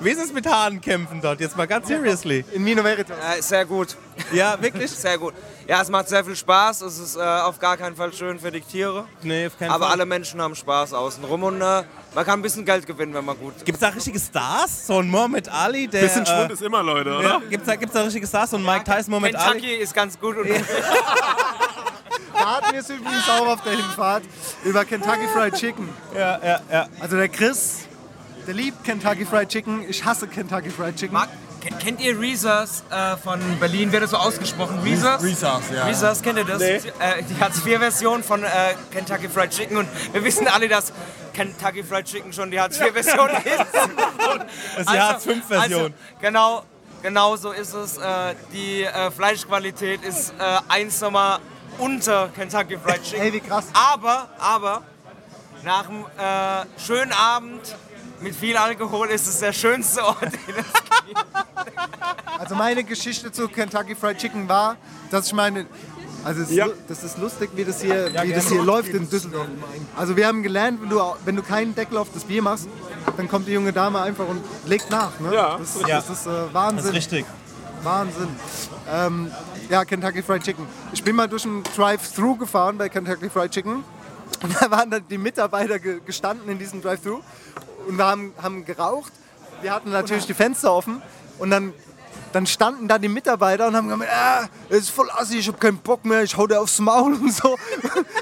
Wie ist es mit Hahnenkämpfen dort? Jetzt mal ganz seriously. In Vino Veritas. Äh, sehr gut. Ja, wirklich? Sehr gut. Ja, es macht sehr viel Spaß. Es ist äh, auf gar keinen Fall schön für die Tiere. Nee, auf keinen Aber Fall. alle Menschen haben Spaß außenrum und äh, man kann ein bisschen Geld gewinnen, wenn man gut Gibt es da richtige Stars? So ein Muhammad Ali, der. Bisschen Schwund äh, ist immer, Leute, oder? ja, gibt's da, gibt's da richtige Stars? So ein Mike Tyson, Muhammad Ali? Kentucky ist ganz gut und [laughs] Da hatten wir es übrigens auch auf der Hinfahrt über Kentucky Fried Chicken. Ja, ja, ja. Also der Chris, der liebt Kentucky Fried Chicken. Ich hasse Kentucky Fried Chicken. Marc, ke- kennt ihr Reese's äh, von Berlin? Wird das so ausgesprochen? Reese's? Reese's, ja. Reese's, kennt ihr das? Äh, die Hartz-IV-Version von äh, Kentucky Fried Chicken und wir wissen alle, dass Kentucky Fried Chicken schon die Hartz-IV-Version [laughs] ist. Das ist die Hartz-V-Version. Also, genau, genau so ist es. Äh, die äh, Fleischqualität ist äh, eins nochmal unter Kentucky Fried Chicken. Ey, wie krass. Aber, aber, nach einem äh, schönen Abend mit viel Alkohol ist es der schönste Ort, den es gibt. Also meine Geschichte zu Kentucky Fried Chicken war, dass ich meine, also es ist, Ja. lu- das ist lustig, wie das hier, wie das hier läuft in Düsseldorf. Also wir haben gelernt, wenn du, wenn du keinen Deckel auf das Bier machst, dann kommt die junge Dame einfach und legt nach. Ne? Ja. das, Ja. das ist äh, Das Wahnsinn. ist richtig. Wahnsinn. Ähm, ja, Kentucky Fried Chicken. Ich bin mal durch ein Drive-Thru gefahren bei Kentucky Fried Chicken. [laughs] Und da waren dann die Mitarbeiter ge gestanden in diesem Drive-Thru und wir haben, haben geraucht. Wir hatten natürlich die Fenster offen und dann dann standen da die Mitarbeiter und haben gesagt, ah, es ist voll assi, ich habe keinen Bock mehr, ich hau dir aufs Maul [laughs] und so.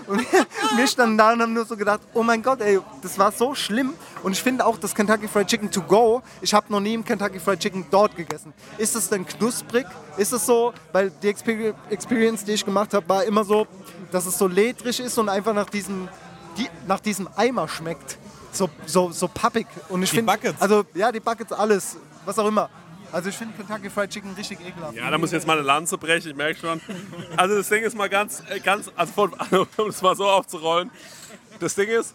Und wir, wir standen da und haben nur so gedacht, oh mein Gott, ey, das war so schlimm. Und ich finde auch das Kentucky Fried Chicken to go, ich habe noch nie im Kentucky Fried Chicken dort gegessen. Ist es denn knusprig? Ist es so, weil die Exper- Experience, die ich gemacht habe, war immer so, dass es so ledrig ist und einfach nach diesem, die, nach diesem Eimer schmeckt. So, so, so pappig. Und ich Die finde, Buckets. also ja, die Buckets, alles, was auch immer. Also ich finde Kentucky Fried Chicken richtig ekelhaft. Ja, da muss ich jetzt mal eine Lanze brechen, ich merke schon. Also das Ding ist mal ganz, äh, ganz, also [laughs] um es mal so aufzurollen. Das Ding ist,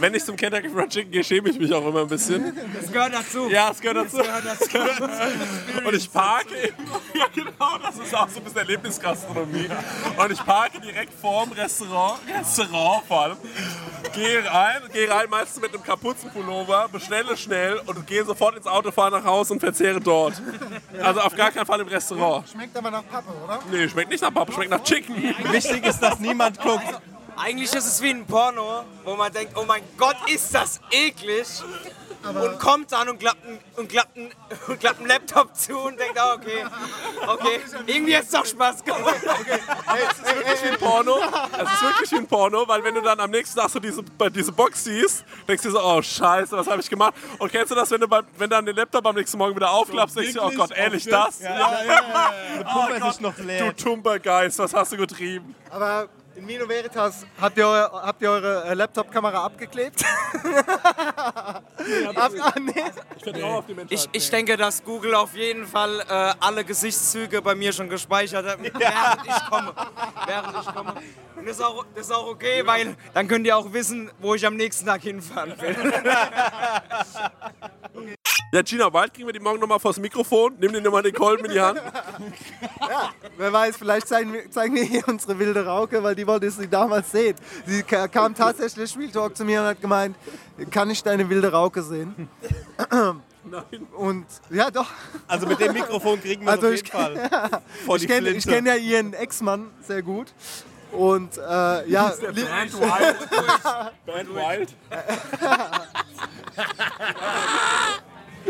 wenn ich zum Kentucky Fried Chicken gehe, schäme ich mich auch immer ein bisschen. Das gehört dazu. Ja, es gehört dazu. Das gehört dazu. Und ich parke eben, ja genau, das ist auch so ein bisschen Erlebnisgastronomie. Und ich parke direkt vorm Restaurant, Restaurant vor allem, gehe rein, gehe rein meistens mit einem Kapuzenpullover, bestelle schnell und gehe sofort ins Auto, fahre nach Hause und verzehre dort. Also auf gar keinen Fall im Restaurant. Schmeckt aber nach Pappe, oder? Nee, schmeckt nicht nach Pappe, schmeckt nach Chicken. Wichtig ist, dass niemand guckt. Eigentlich ist es wie ein Porno, wo man denkt, oh mein Gott, ist das eklig. und kommt dann und klappt einen, und klappt einen, [laughs] und klappt einen Laptop zu und denkt, ah, okay, okay, irgendwie hat es doch Spaß gemacht. Es ist wirklich wie ein Porno. Es ist wirklich wie ein Porno, weil wenn du dann am nächsten Tag so diese, diese Box siehst, denkst du so, oh scheiße, was habe ich gemacht? Und kennst du das, wenn du, beim, wenn dann den Laptop am nächsten Morgen wieder aufklappst, denkst du, oh Gott, ehrlich das? Ja, ja, ja. ja. Oh noch Du. Tumpergeist, was hast du getrieben? Aber in Mino Veritas habt ihr, eu- habt ihr eure äh, Laptop-Kamera abgeklebt? Ab, ah, nee. Ich vertraue auf die Menschheit. Ich, ich denke, dass Google auf jeden Fall äh, alle Gesichtszüge bei mir schon gespeichert hat, während ich komme. Während ich komme. Und das ist, auch, das ist auch okay, weil dann könnt ihr auch wissen, wo ich am nächsten Tag hinfahren will. [laughs] Ja, Gina, bald kriegen wir die morgen nochmal vors Mikrofon. Nimm dir nochmal den Kolben in die Hand. [laughs] Wer weiß, vielleicht zeigen wir, zeigen wir hier unsere wilde Rauke, weil die wollte sie damals sehen. Sie ka- kam tatsächlich Real Talk zu mir und hat gemeint, kann ich deine wilde Rauke sehen? [laughs] Nein. Und ja, doch. Also mit dem Mikrofon kriegen wir Also auf ich- jeden Fall [laughs] vor die Ich kenne kenn ja ihren Ex-Mann sehr gut. Und äh, ja, Band Wild. Band Wild.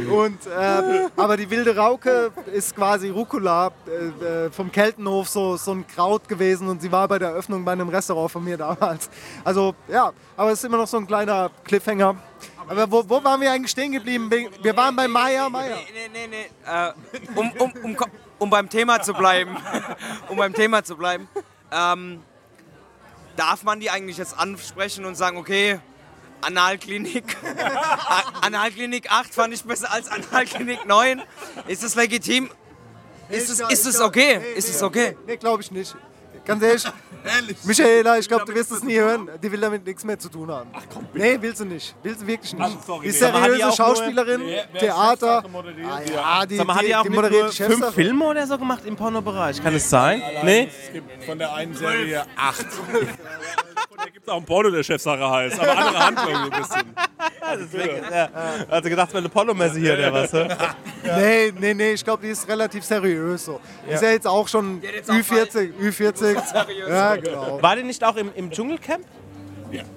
Und, äh, aber die wilde Rauke ist quasi Rucola äh, äh, vom Keltenhof, so, so ein Kraut gewesen und sie war bei der Eröffnung bei einem Restaurant von mir damals. Also ja, aber es ist immer noch so ein kleiner Cliffhanger. Aber wo, wo waren wir eigentlich stehen geblieben? Wir waren bei Maya, Maya. Nee, nee, nee. Äh, um, um, um, um beim Thema zu bleiben, [laughs] um beim Thema zu bleiben, ähm, darf man die eigentlich jetzt ansprechen und sagen, okay, Analklinik, [laughs] Analklinik 8 fand ich besser als Analklinik 9. Ist das legitim? Ist es, ist es okay? Ist es okay? Nee, glaube ich nicht. Ganz ehrlich, [laughs] Michaela, ich glaube, du wirst es nie hören. Die will damit nichts mehr zu tun haben. Ach komm, Nee, willst du nicht. Willst du wirklich nicht. sorry, die nee. Die seriöse auch nur- Schauspielerin, Nee, wer Theater. Ah, ja. die, Sag mal, hat die auch die moderiert nur die fünf. Filme oder so gemacht im Pornobereich? Kann es sein? Nee? Es gibt von der einen Serie acht. [laughs] Und da gibt es auch einen Porno, der Chefsache heißt. Aber andere [laughs] Handlung ein bisschen. Ja. Also gedacht, es wäre eine Pornomesse hier oder was? hä? Nee, nee, nee, ich glaube, die ist relativ seriös so. Ist ja jetzt auch schon jetzt auch Ü40, Ü40. [laughs] seriös. Ja, genau. War die nicht auch im, im Dschungelcamp?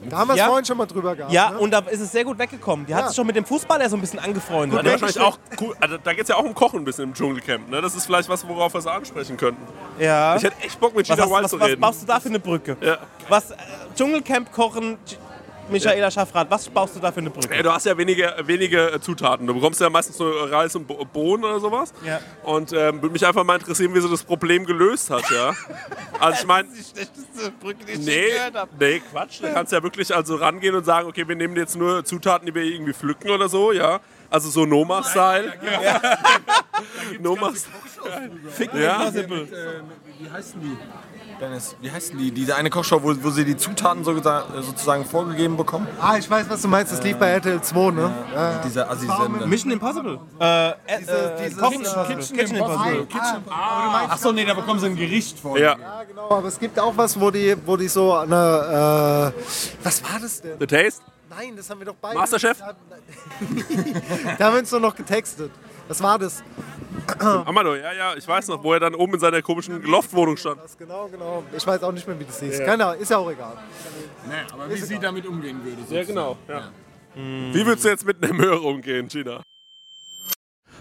Da haben wir es Ja? vorhin schon mal drüber gehabt. Ja, ne? und da ist es sehr gut weggekommen. Die hat Ja. sich schon mit dem Fußballer so ein bisschen angefreundet. Also wahrscheinlich auch cool. Also da geht es ja auch um Kochen ein bisschen im Dschungelcamp. Ne? Das ist vielleicht was, worauf wir es ansprechen könnten. ja. Ich hätte echt Bock, mit was, Gina Wild was, zu was reden. baust du da für eine Brücke? Ja. Was, äh, Dschungelcamp kochen, Michaela Schaffrath, was baust du da für eine Brücke? Ja, du hast ja wenige, wenige Zutaten. Du bekommst ja meistens nur Reis und Bo- Bohnen oder sowas. Ja. Und ähm, würde mich einfach mal interessieren, wie sie das Problem gelöst hat, ja. Also ich meine, die schlechteste Brücke, die ich nee, nee, Quatsch. Da kannst du ja wirklich also rangehen und sagen, okay, wir nehmen jetzt nur Zutaten, die wir irgendwie pflücken oder so, ja. Also so Noma-Style. [laughs] Noma-Style. Ja. Äh, wie heißen die? Dennis, wie heißen die? Diese eine Kochshow, wo, wo sie die Zutaten so gesa- sozusagen vorgegeben bekommen? Ah, ich weiß, was du meinst. Das lief bei RTL 2, ne? Ja. Diese Assi-Sender. Mission Impossible. Äh, äh, Diese- äh, dieses- Kochen Kitchen- Kitchen, Kitchen Impossible. Achso, nee, da bekommen sie ein Gericht vor. Ja. Ja, genau. Aber es gibt auch was, wo die, wo die so eine. Äh, was war das denn? The Taste? Nein, das haben wir doch beide. Masterchef? Da, [laughs] da haben wir uns doch noch getextet. Was war das? [clears throat] Amado, ja, ja, ich weiß noch, wo er dann oben in seiner komischen Loftwohnung stand. Das genau, genau. Ich weiß auch nicht mehr, wie das hieß. Keine Ahnung, ist ja auch egal. Nee, aber wie sie damit umgehen würde. Ja, genau. Ja. Wie würdest du jetzt mit einer Möhre umgehen, Gina?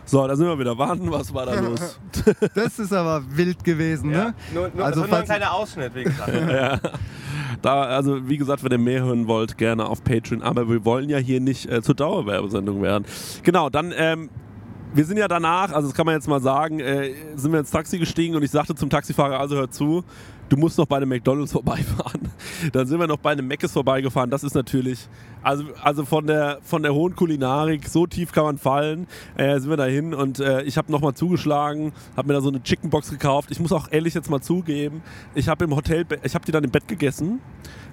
So, da sind wir wieder. Warten, was war da los? [laughs] Das ist aber wild gewesen, Ja. ne? Nur, nur, Also nur ein kleiner Ausschnitt, wie gesagt. [laughs] Da, also wie gesagt, wenn ihr mehr hören wollt, gerne auf Patreon. Aber wir wollen ja hier nicht äh, zur Dauerwerbesendung werden. Genau, dann, ähm, wir sind ja danach, also das kann man jetzt mal sagen, äh, sind wir ins Taxi gestiegen und ich sagte zum Taxifahrer, also hör zu, du musst noch bei einem McDonalds [laughs] vorbeifahren. Dann sind wir noch bei einem Mc's vorbeigefahren. Das ist natürlich, also, also von, der, von der hohen Kulinarik, so tief kann man fallen, äh, sind wir dahin und äh, ich habe nochmal zugeschlagen, habe mir da so eine Chickenbox gekauft. Ich muss auch ehrlich jetzt mal zugeben, ich habe im Hotel, ich habe die dann im Bett gegessen.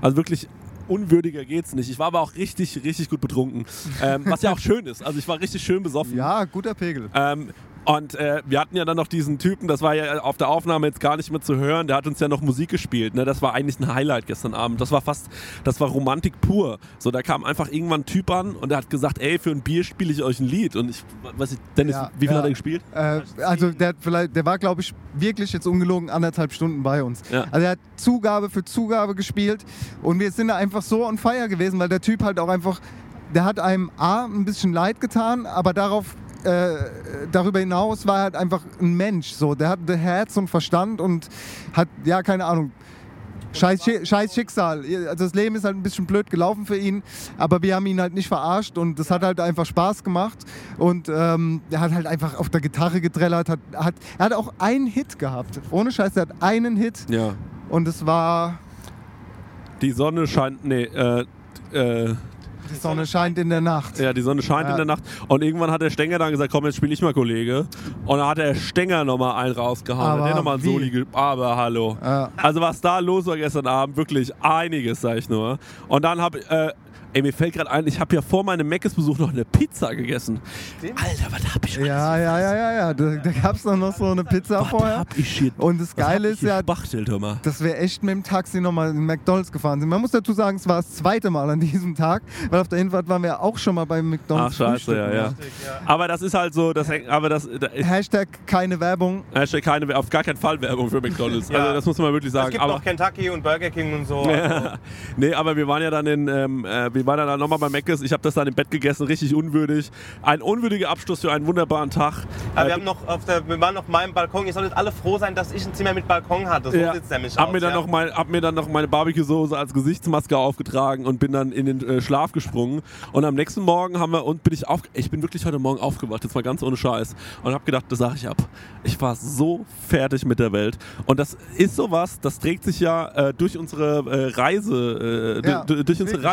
Also wirklich unwürdiger geht's nicht. Ich war aber auch richtig, richtig gut betrunken. Ähm, was ja auch [laughs] schön ist. Also ich war richtig schön besoffen. Ja, guter Pegel. Ähm, und äh, wir hatten ja dann noch diesen Typen, das war ja auf der Aufnahme jetzt gar nicht mehr zu hören, der hat uns ja noch Musik gespielt. Ne? Das war eigentlich ein Highlight gestern Abend. Das war fast, das war Romantik pur. So, da kam einfach irgendwann ein Typ an und der hat gesagt, ey, für ein Bier spiele ich euch ein Lied. Und ich, weiß ich, Dennis, Ja, wie viel ja. hat er gespielt? Äh, also der, vielleicht, der war, glaube ich, wirklich jetzt ungelogen anderthalb Stunden bei uns. Ja. Also er hat Zugabe für Zugabe gespielt und wir sind da einfach so on fire gewesen, weil der Typ halt auch einfach, der hat einem A ein bisschen leid getan, aber darauf äh, darüber hinaus war er halt einfach ein Mensch. So, der hatte Herz und Verstand und hat, ja, keine Ahnung, Scheiß, scheiß Schicksal. Also das Leben ist halt ein bisschen blöd gelaufen für ihn, aber wir haben ihn halt nicht verarscht und das hat halt einfach Spaß gemacht. Und ähm, er hat halt einfach auf der Gitarre gedrellert. Hat, hat, er hat auch einen Hit gehabt. Ohne Scheiß, er hat einen Hit Ja. und es war Die Sonne scheint, nee, äh, äh, Die Sonne scheint in der Nacht. Ja, die Sonne scheint Ja. in der Nacht. Und irgendwann hat der Stenger dann gesagt, komm, jetzt spiele ich mal Kollege. Und dann hat der Stenger nochmal einen rausgehauen. Aber hat der nochmal ein wie? Soli Aber hallo. Ja. Also was da los war gestern Abend, wirklich einiges, sag ich nur. Und dann habe äh, Ey, mir fällt gerade ein, ich habe ja vor meinem Meckes-Besuch noch eine Pizza gegessen. Alter, was hab ich Ja, ja, ja, ja, ja. Da, da gab es noch so eine Pizza was vorher. hab ich hier? Und das Geile ist ja, Spachtelt, hör mal. dass wir echt mit dem Taxi nochmal in McDonalds gefahren sind. Man muss dazu sagen, es war das zweite Mal an diesem Tag, weil auf der Hinfahrt waren wir auch schon mal beim Ach, McDonalds. scheiße, ja, ja. frühstücken, Aber das ist halt so, das hängt, aber das, da, Hashtag keine Werbung. Hashtag keine, auf gar keinen Fall Werbung für McDonalds. [laughs] Ja. Also das muss man wirklich Es sagen. gibt aber, noch Kentucky und Burger King und so. Ja. [laughs] nee, aber wir waren ja dann in, ähm, äh, wir waren dann nochmal bei Meckes. Ich habe das dann im Bett gegessen, richtig unwürdig. Ein unwürdiger Abschluss für einen wunderbaren Tag. Aber Äh, wir, haben noch auf der, wir waren noch mal im Balkon. Ihr solltet alle froh sein, dass ich ein Zimmer mit Balkon hatte. So ja, sieht's nämlich hab aus. mir dann ja. noch mein, hab mir dann noch meine Barbecue-Soße als Gesichtsmaske aufgetragen und bin dann in den äh, Schlaf gesprungen. Und am nächsten Morgen haben wir und bin ich auf, ich bin wirklich heute Morgen aufgewacht, jetzt mal ganz ohne Scheiß und habe gedacht, das sage ich ab. Ich war so fertig mit der Welt und das ist sowas, das trägt sich ja äh, durch unsere äh, Reise, äh, Ja, du- durch unsere so,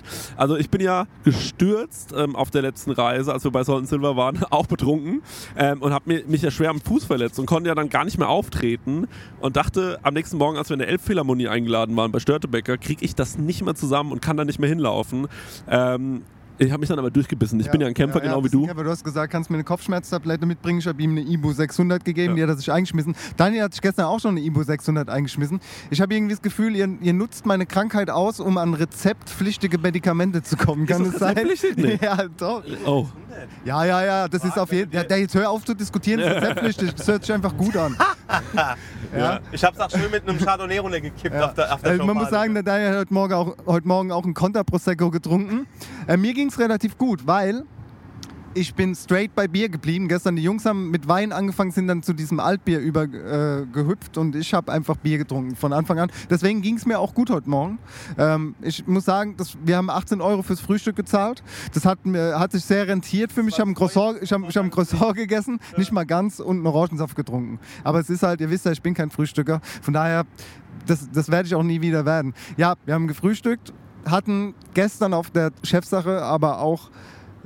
Reisevergangenheit. Also ich bin ja gestürzt ähm, auf der letzten Reise, als wir bei Salt Silver waren, [laughs] auch betrunken ähm, und habe mich ja schwer am Fuß verletzt und konnte ja dann gar nicht mehr auftreten und dachte am nächsten Morgen, als wir in der Elbphilharmonie eingeladen waren bei Störtebecker, kriege ich das nicht mehr zusammen und kann da nicht mehr hinlaufen. Ähm, ich habe mich dann aber durchgebissen. Ich bin ja ein Kämpfer, genau wie du. Kämpfer. Du hast gesagt, kannst mir eine Kopfschmerztablette mitbringen. Ich habe ihm eine Ibu 600 gegeben, Ja. die hat er sich eingeschmissen. Daniel hat sich gestern auch schon eine Ibu 600 eingeschmissen. Ich habe irgendwie das Gefühl, ihr, ihr nutzt meine Krankheit aus, um an rezeptpflichtige Medikamente zu kommen. Kann das es sein? rezeptpflichtig? Nee. [laughs] Ja, doch. Oh. Ja, ja, ja, das ist auf jeden Fall. Ja, jetzt hör auf zu diskutieren, das ist rezeptpflichtig. Das hört sich einfach gut an. [laughs] Ja. Ich hab's auch schön mit einem Chardonnay runtergekippt auf der, auf der Also man muss sagen, der Daniel hat heute Morgen auch, heute Morgen auch einen Contra Prosecco getrunken. Äh, mir ging es relativ gut, weil ich bin straight bei Bier geblieben. Gestern die Jungs haben mit Wein angefangen, sind dann zu diesem Altbier übergehüpft äh, und ich habe einfach Bier getrunken von Anfang an. Deswegen ging es mir auch gut heute Morgen. Ähm, ich muss sagen, das, wir haben 18 Euro fürs Frühstück gezahlt. Das hat, mir, hat sich sehr rentiert für mich. Ich habe ein Croissant, ich hab, ich hab ein Croissant gegessen, nicht mal ganz und einen Orangensaft getrunken. Aber es ist halt, ihr wisst ja, ich bin kein Frühstücker. Von daher, das, das werde ich auch nie wieder werden. Ja, wir haben gefrühstückt, hatten gestern auf der Chefsache aber auch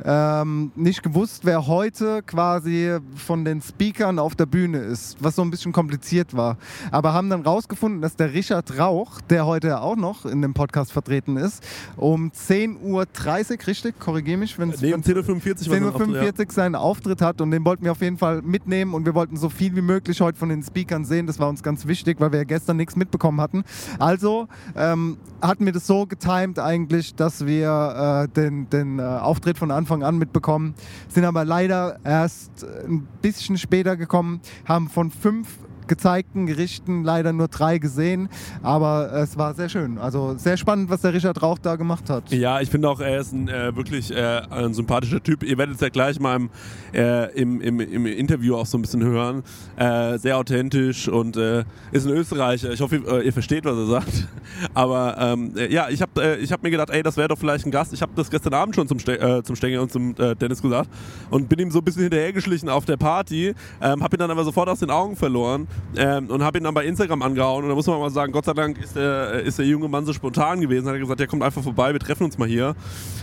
ähm, nicht gewusst, wer heute quasi von den Speakern auf der Bühne ist, was so ein bisschen kompliziert war. Aber haben dann rausgefunden, dass der Richard Rauch, der heute auch noch in dem Podcast vertreten ist, um 10.30 Uhr, richtig, korrigiere mich, wenn es Nee, um 10.45 Uhr. 10.45 Uhr seinen Auftritt hat und den wollten wir auf jeden Fall mitnehmen und wir wollten so viel wie möglich heute von den Speakern sehen. Das war uns ganz wichtig, weil wir ja gestern nichts mitbekommen hatten. Also ähm, hatten wir das so getimt eigentlich, dass wir äh, den, den äh, Auftritt von Anfang an mitbekommen, sind aber leider erst ein bisschen später gekommen, haben von fünf gezeigten Gerichten leider nur drei gesehen, aber es war sehr schön. Also sehr spannend, was der Richard Rauch da gemacht hat. Ja, ich finde auch, er ist ein äh, wirklich äh, ein sympathischer Typ. Ihr werdet es ja gleich mal im, äh, im, im, im Interview auch so ein bisschen hören. Äh, sehr authentisch und äh, ist ein Österreicher. Ich hoffe, ihr, ihr versteht, was er sagt. [laughs] Aber ähm, äh, ja, ich habe äh, ich hab mir gedacht, ey, das wäre doch vielleicht ein Gast. Ich habe das gestern Abend schon zum, Ste äh, zum Stengel und zum äh, Dennis gesagt und bin ihm so ein bisschen hinterhergeschlichen auf der Party. Ähm, habe ihn dann aber sofort aus den Augen verloren ähm, und habe ihn dann bei Instagram angehauen. Und da muss man mal sagen, Gott sei Dank ist der, äh, ist der junge Mann so spontan gewesen. Hat er gesagt, der kommt einfach vorbei, wir treffen uns mal hier.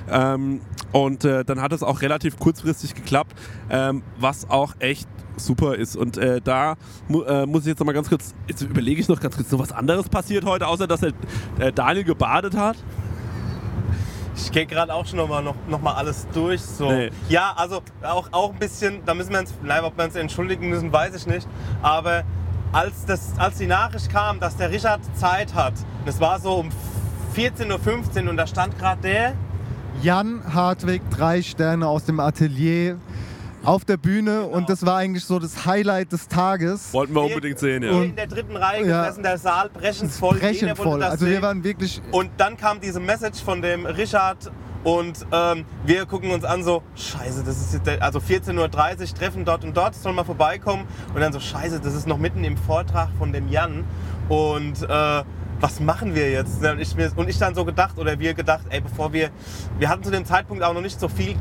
Ähm, und äh, dann hat es auch relativ kurzfristig geklappt, ähm, was auch echt super ist. Und äh, da mu äh, muss ich jetzt noch mal ganz kurz, jetzt überlege ich noch ganz kurz, noch was anderes passiert heute, außer dass der äh, Daniel gebadet hat. Ich gehe gerade auch schon nochmal noch, noch mal alles durch. So. Nee. Ja, also auch, auch ein bisschen, da müssen wir uns, nein, ob wir uns entschuldigen müssen, weiß ich nicht. Aber als, das, als die Nachricht kam, dass der Richard Zeit hat, das war so um 14.15 Uhr und da stand gerade der, Jan Hartwig, drei Sterne aus dem Atelier auf der Bühne und das war eigentlich so das Highlight des Tages. Wollten wir unbedingt sehen, ja. in der dritten Reihe Ja. gesessen, der Saal brechend voll. Brechend voll. Also wir waren wirklich Und dann kam diese Message von dem Richard und ähm, wir gucken uns an so, scheiße, das ist jetzt, also 14.30 Uhr, treffen dort und dort, soll mal vorbeikommen. Und dann so, scheiße, das ist noch mitten im Vortrag von dem Jan. Und äh, was machen wir jetzt? Und ich, und ich dann so gedacht, oder wir gedacht, ey, bevor wir, wir hatten zu dem Zeitpunkt auch noch nicht so viel,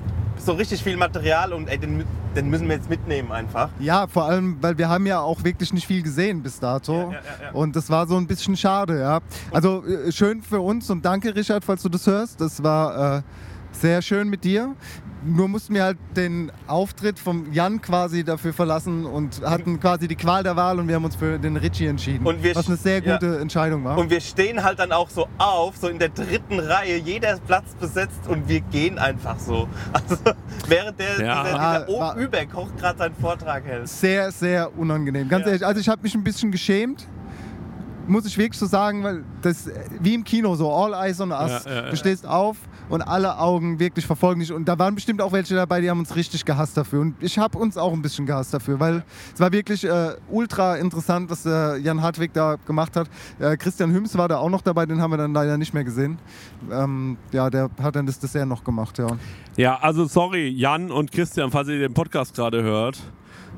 so richtig viel Material und ey, den, den müssen wir jetzt mitnehmen einfach. Ja, vor allem, weil wir haben ja auch wirklich nicht viel gesehen bis dato. Ja, ja, ja. Und das war so ein bisschen schade, ja. Also äh, schön für uns und danke, Richard, falls du das hörst. Das war äh, sehr schön mit dir. Nur mussten wir halt den Auftritt vom Jan quasi dafür verlassen und hatten quasi die Qual der Wahl und wir haben uns für den Richie entschieden. Und wir was eine sehr ja. gute Entscheidung war. Und wir stehen halt dann auch so auf, so in der dritten Reihe, jeder Platz besetzt und wir gehen einfach so. [laughs] Also während der, Ja. dieser, War- dieser war- Oberkoch gerade seinen Vortrag hält. sehr, sehr unangenehm. Ganz Ja. ehrlich, also ich habe mich ein bisschen geschämt. Muss ich wirklich so sagen, weil das wie im Kino so, all eyes on us. Ja, ja. Du stehst auf und alle Augen wirklich verfolgen dich. Und da waren bestimmt auch welche dabei, die haben uns richtig gehasst dafür. Und ich habe uns auch ein bisschen gehasst dafür, weil es war wirklich äh, ultra interessant, was äh, Jan Hartwig da gemacht hat. Äh, Christian Hüms war da auch noch dabei, den haben wir dann leider nicht mehr gesehen. Ähm, ja, der hat dann das Dessert noch gemacht, ja. Ja, also sorry, Jan und Christian, falls ihr den Podcast gerade hört,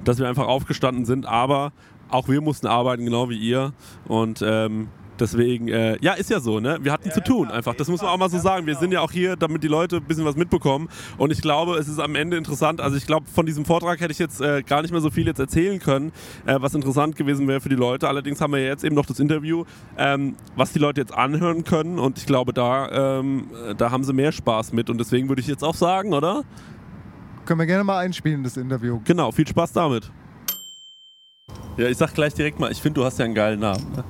dass wir einfach aufgestanden sind, aber auch wir mussten arbeiten, genau wie ihr. Und ähm, deswegen, äh, ja, ist ja so, ne? Wir hatten zu tun einfach. Das muss man auch mal so sagen. Wir sind ja auch hier, damit die Leute ein bisschen was mitbekommen. Und ich glaube, es ist am Ende interessant. Also ich glaube, von diesem Vortrag hätte ich jetzt äh, gar nicht mehr so viel jetzt erzählen können, äh, was interessant gewesen wäre für die Leute. Allerdings haben wir jetzt eben noch das Interview, ähm, was die Leute jetzt anhören können. Und ich glaube, da, ähm, äh, da haben sie mehr Spaß mit. Und deswegen würde ich jetzt auch sagen, oder? Können wir gerne mal einspielen, das Interview. Genau, viel Spaß damit. Ja, ich sag gleich direkt mal, ich finde, du hast ja einen geilen Namen. Ne?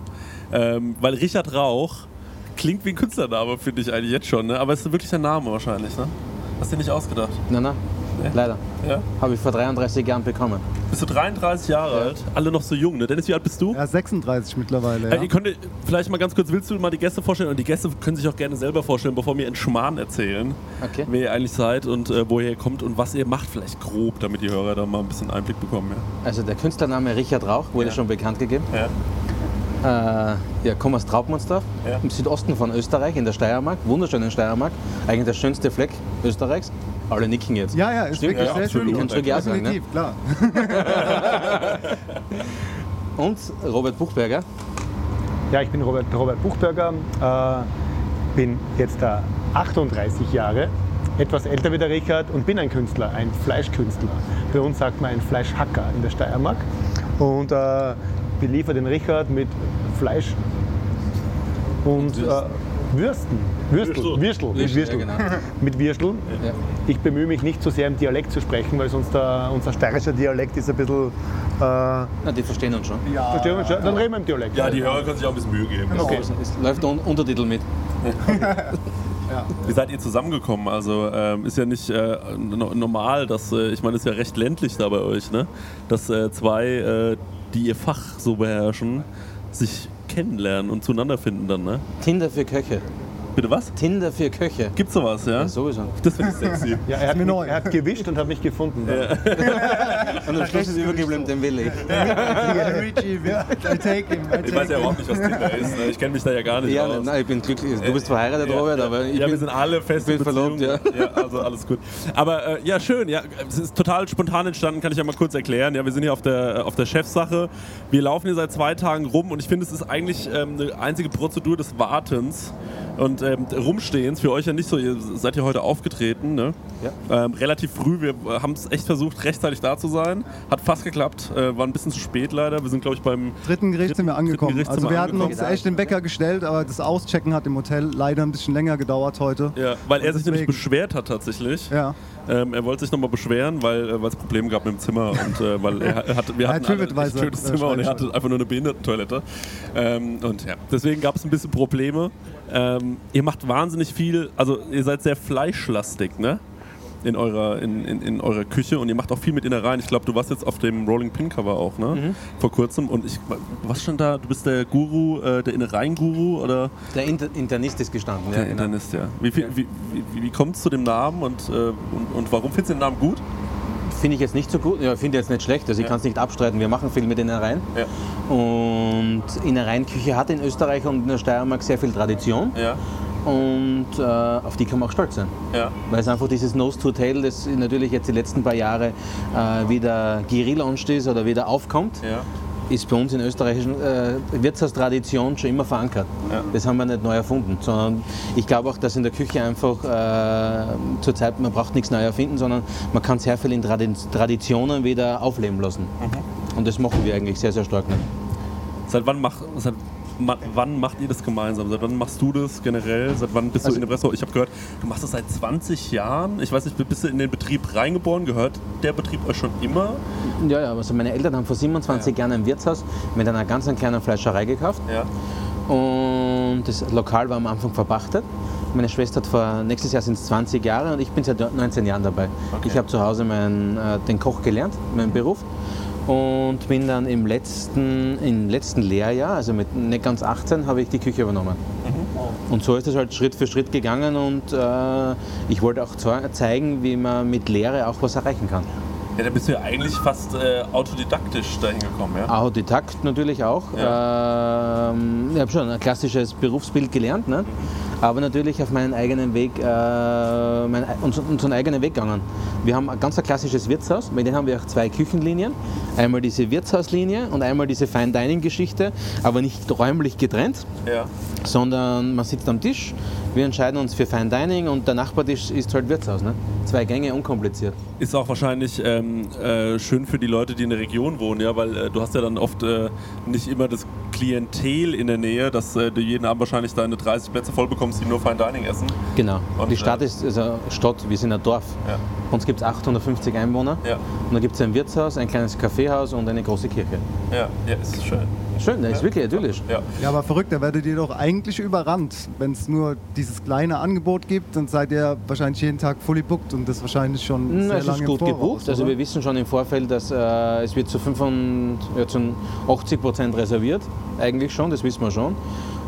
Ähm, weil Richard Rauch klingt wie ein Künstlername, finde ich eigentlich jetzt schon. Ne? Aber es ist wirklich ein Name wahrscheinlich. Ne? Hast du dir nicht ausgedacht? Nein, nein, leider. Ja? Habe ich vor 33 Jahren bekommen. Bist du 33 Jahre alt? Alle noch so jung, ne? Dennis, wie alt bist du? Ja, 36 mittlerweile. Äh, Ja. ihr könnt ihr vielleicht mal ganz kurz, willst du mal die Gäste vorstellen? Und die Gäste können sich auch gerne selber vorstellen, bevor wir in Schmarrn erzählen, Okay. wer ihr eigentlich seid und äh, woher ihr kommt und was ihr macht, vielleicht grob, damit die Hörer da mal ein bisschen Einblick bekommen. Ja. Also der Künstlername Richard Rauch wurde Ja. schon bekannt gegeben. Ja. Äh, ja, komme aus Traubmannsdorf, Ja. im Südosten von Österreich, in der Steiermark, wunderschönen Steiermark. Eigentlich der schönste Fleck Österreichs. Alle nicken jetzt. Ja, ja, ist Stimmt, wirklich ja, sehr schön. Kannst du ja sagen, ne? Definitiv, klar. [laughs] Und Robert Buchberger, Ja, ich bin Robert, Robert Buchberger, äh, bin jetzt äh, 38 Jahre, etwas älter wie der Richard und bin ein Künstler, ein Fleischkünstler. Bei uns sagt man ein Fleischhacker in der Steiermark und äh, beliefer den Richard mit Fleisch und äh, Würsten. Würstel. Würstel. Mit Würstel, Würstel. ja, genau. Mit Würstel. Ja. Ich bemühe mich nicht so sehr im Dialekt zu sprechen, weil sonst der, unser steirischer Dialekt ist ein bisschen. Äh, na, die verstehen uns schon. verstehen wir schon? Dann reden wir im Dialekt. Ja, die Hörer können sich auch ein bisschen Mühe geben. Okay. Es, es läuft un Untertitel mit. [laughs] Wie seid ihr zusammengekommen? Also ähm, ist ja nicht äh, no normal, dass, äh, ich meine, es ist ja recht ländlich da bei euch, ne? dass äh, zwei, äh, die ihr Fach so beherrschen, sich kennenlernen und zueinander finden dann, ne? Tinder für Köche. Bitte was? Tinder für Köche. Gibt's sowas, ja? Ja, sowieso. Das finde ich sexy. [laughs] Ja, er, hat mich, er hat gewischt und hat mich gefunden. [laughs] Und am Schluss ist übergeblieben, den will ich. Richie, I take him. I Ich weiß take ja him. überhaupt nicht, was Tinder ist. ne? Ich kenne mich da ja gar nicht Ja, aus. nein, ich bin glücklich. Du bist verheiratet, Ja, Robert, ja. aber ich ja, wir bin sind alle fest bin verlobt, ja. Also alles gut. Aber äh, ja, schön. Ja, es ist total spontan entstanden, kann ich ja mal kurz erklären. Ja, wir sind hier auf der, auf der Chefsache. Wir laufen hier seit zwei Tagen rum und ich finde, es ist eigentlich ähm, eine einzige Prozedur des Wartens und ähm, Rumstehens. Für euch ja nicht so. Ihr seid ja heute aufgetreten, ne? Ja. Ähm, relativ früh. Wir haben es echt versucht, rechtzeitig da zu sein. Hat fast geklappt. Äh, war ein bisschen zu spät leider. Wir sind, glaube ich, beim Dritten Gericht sind wir angekommen. Gericht Also wir hatten angekommen. uns echt den Wecker gestellt, aber das Auschecken hat im Hotel leider ein bisschen länger gedauert heute. Ja, weil er sich nämlich beschwert hat tatsächlich. Ja. Ähm, er wollte sich nochmal beschweren, weil äh, es Probleme gab mit dem Zimmer und äh, weil er, er hatte, wir hatten ein schönes äh, Zimmer und er Schreibtisch. hatte einfach nur eine Behindertentoilette. Ähm, und ja, deswegen gab es ein bisschen Probleme. Ähm, ihr macht wahnsinnig viel, also ihr seid sehr fleischlastig, ne? In eurer, in, in, in eurer Küche und ihr macht auch viel mit Innereien. Ich glaube, du warst jetzt auf dem Rolling Pin Cover auch, ne? Mhm. Vor kurzem. Und ich, was stand da? Du bist der Guru, äh, der Innereien-Guru oder? Der Inter Internist ist gestanden. Der ja, genau. Internist, ja. Wie, viel, wie, wie, wie kommt es zu dem Namen und, äh, und, und warum findest du den Namen gut? Finde ich jetzt nicht so gut. Ja, finde jetzt nicht schlecht. Also ich Ja. kann es nicht abstreiten. Wir machen viel mit Innereien. Ja. Und Innereienküche hat in Österreich und in der Steiermark sehr viel Tradition. Ja. Und äh, auf die kann man auch stolz sein. Ja. Weil es einfach dieses Nose to Tail, das natürlich jetzt die letzten paar Jahre äh, wieder gelauncht ist oder wieder aufkommt, Ja. ist bei uns in österreichischen äh, Wirtshaustradition schon immer verankert. Ja. Das haben wir nicht neu erfunden, sondern ich glaube auch, dass in der Küche einfach äh, zurzeit, man braucht nichts neu erfinden, sondern man kann sehr viel in Tradi Traditionen wieder aufleben lassen. Mhm. Und das machen wir eigentlich sehr, sehr stark. Ne? Seit wann, mach, seit wann macht ihr das gemeinsam? Seit wann machst du das generell? Seit wann bist Also- du in dem Restaurant? Ich habe gehört, du machst das seit 20 Jahren. Ich weiß nicht, bist du in den Betrieb reingeboren? Gehört der Betrieb euch schon immer? Ja, ja, also meine Eltern haben vor 27 Jahren ein Wirtshaus mit einer ganz kleinen Fleischerei gekauft. Ja. Und das Lokal war am Anfang verpachtet. Meine Schwester hat vor nächstes Jahr sind es 20 Jahre und ich bin seit 19 Jahren dabei. Okay. Ich habe zu Hause meinen, äh, den Koch gelernt, meinen Beruf. Und bin dann im letzten, im letzten Lehrjahr, also mit nicht ganz 18, habe ich die Küche übernommen. Und so ist es halt Schritt für Schritt gegangen und äh, ich wollte auch zeigen, wie man mit Lehre auch was erreichen kann. Ja, da bist du ja eigentlich fast äh, autodidaktisch dahin gekommen, ja? Autodidakt natürlich auch. Ähm, ich habe schon ein klassisches Berufsbild gelernt, ne? Aber natürlich auf meinen eigenen Weg, äh, mein, uns, unseren eigenen Weg gegangen. Wir haben ein ganz ein klassisches Wirtshaus, mit dem haben wir auch zwei Küchenlinien. Einmal diese Wirtshauslinie und einmal diese Fine Dining Geschichte, aber nicht räumlich getrennt, Ja. sondern man sitzt am Tisch, wir entscheiden uns für Fine Dining und der Nachbartisch ist halt Wirtshaus. Ne? Zwei Gänge, unkompliziert. Ist auch wahrscheinlich ähm, äh, schön für die Leute, die in der Region wohnen, ja, weil äh, du hast ja dann oft äh, nicht immer das Klientel in der Nähe, dass äh, du jeden Abend wahrscheinlich deine 30 Plätze voll bekommst, die nur Fine Dining essen. Genau. Und, die Stadt äh, ist also Stadt, wir sind ein Dorf. Ja. Uns gibt es 850 Einwohner. Ja. Und da gibt es ein Wirtshaus, ein kleines Kaffeehaus und eine große Kirche. Ja, ja, ist schön. Schön, das ist wirklich idyllisch. Ja. Ja, aber verrückt, da werdet ihr doch eigentlich überrannt. Wenn es nur dieses kleine Angebot gibt, dann seid ihr wahrscheinlich jeden Tag fully booked und das wahrscheinlich schon Hm, sehr Es lange ist gut im Voraus, gebucht. Also oder? wir wissen schon im Vorfeld, dass äh, es wird zu 85, ja, zu 80 Prozent reserviert. Eigentlich schon, das wissen wir schon.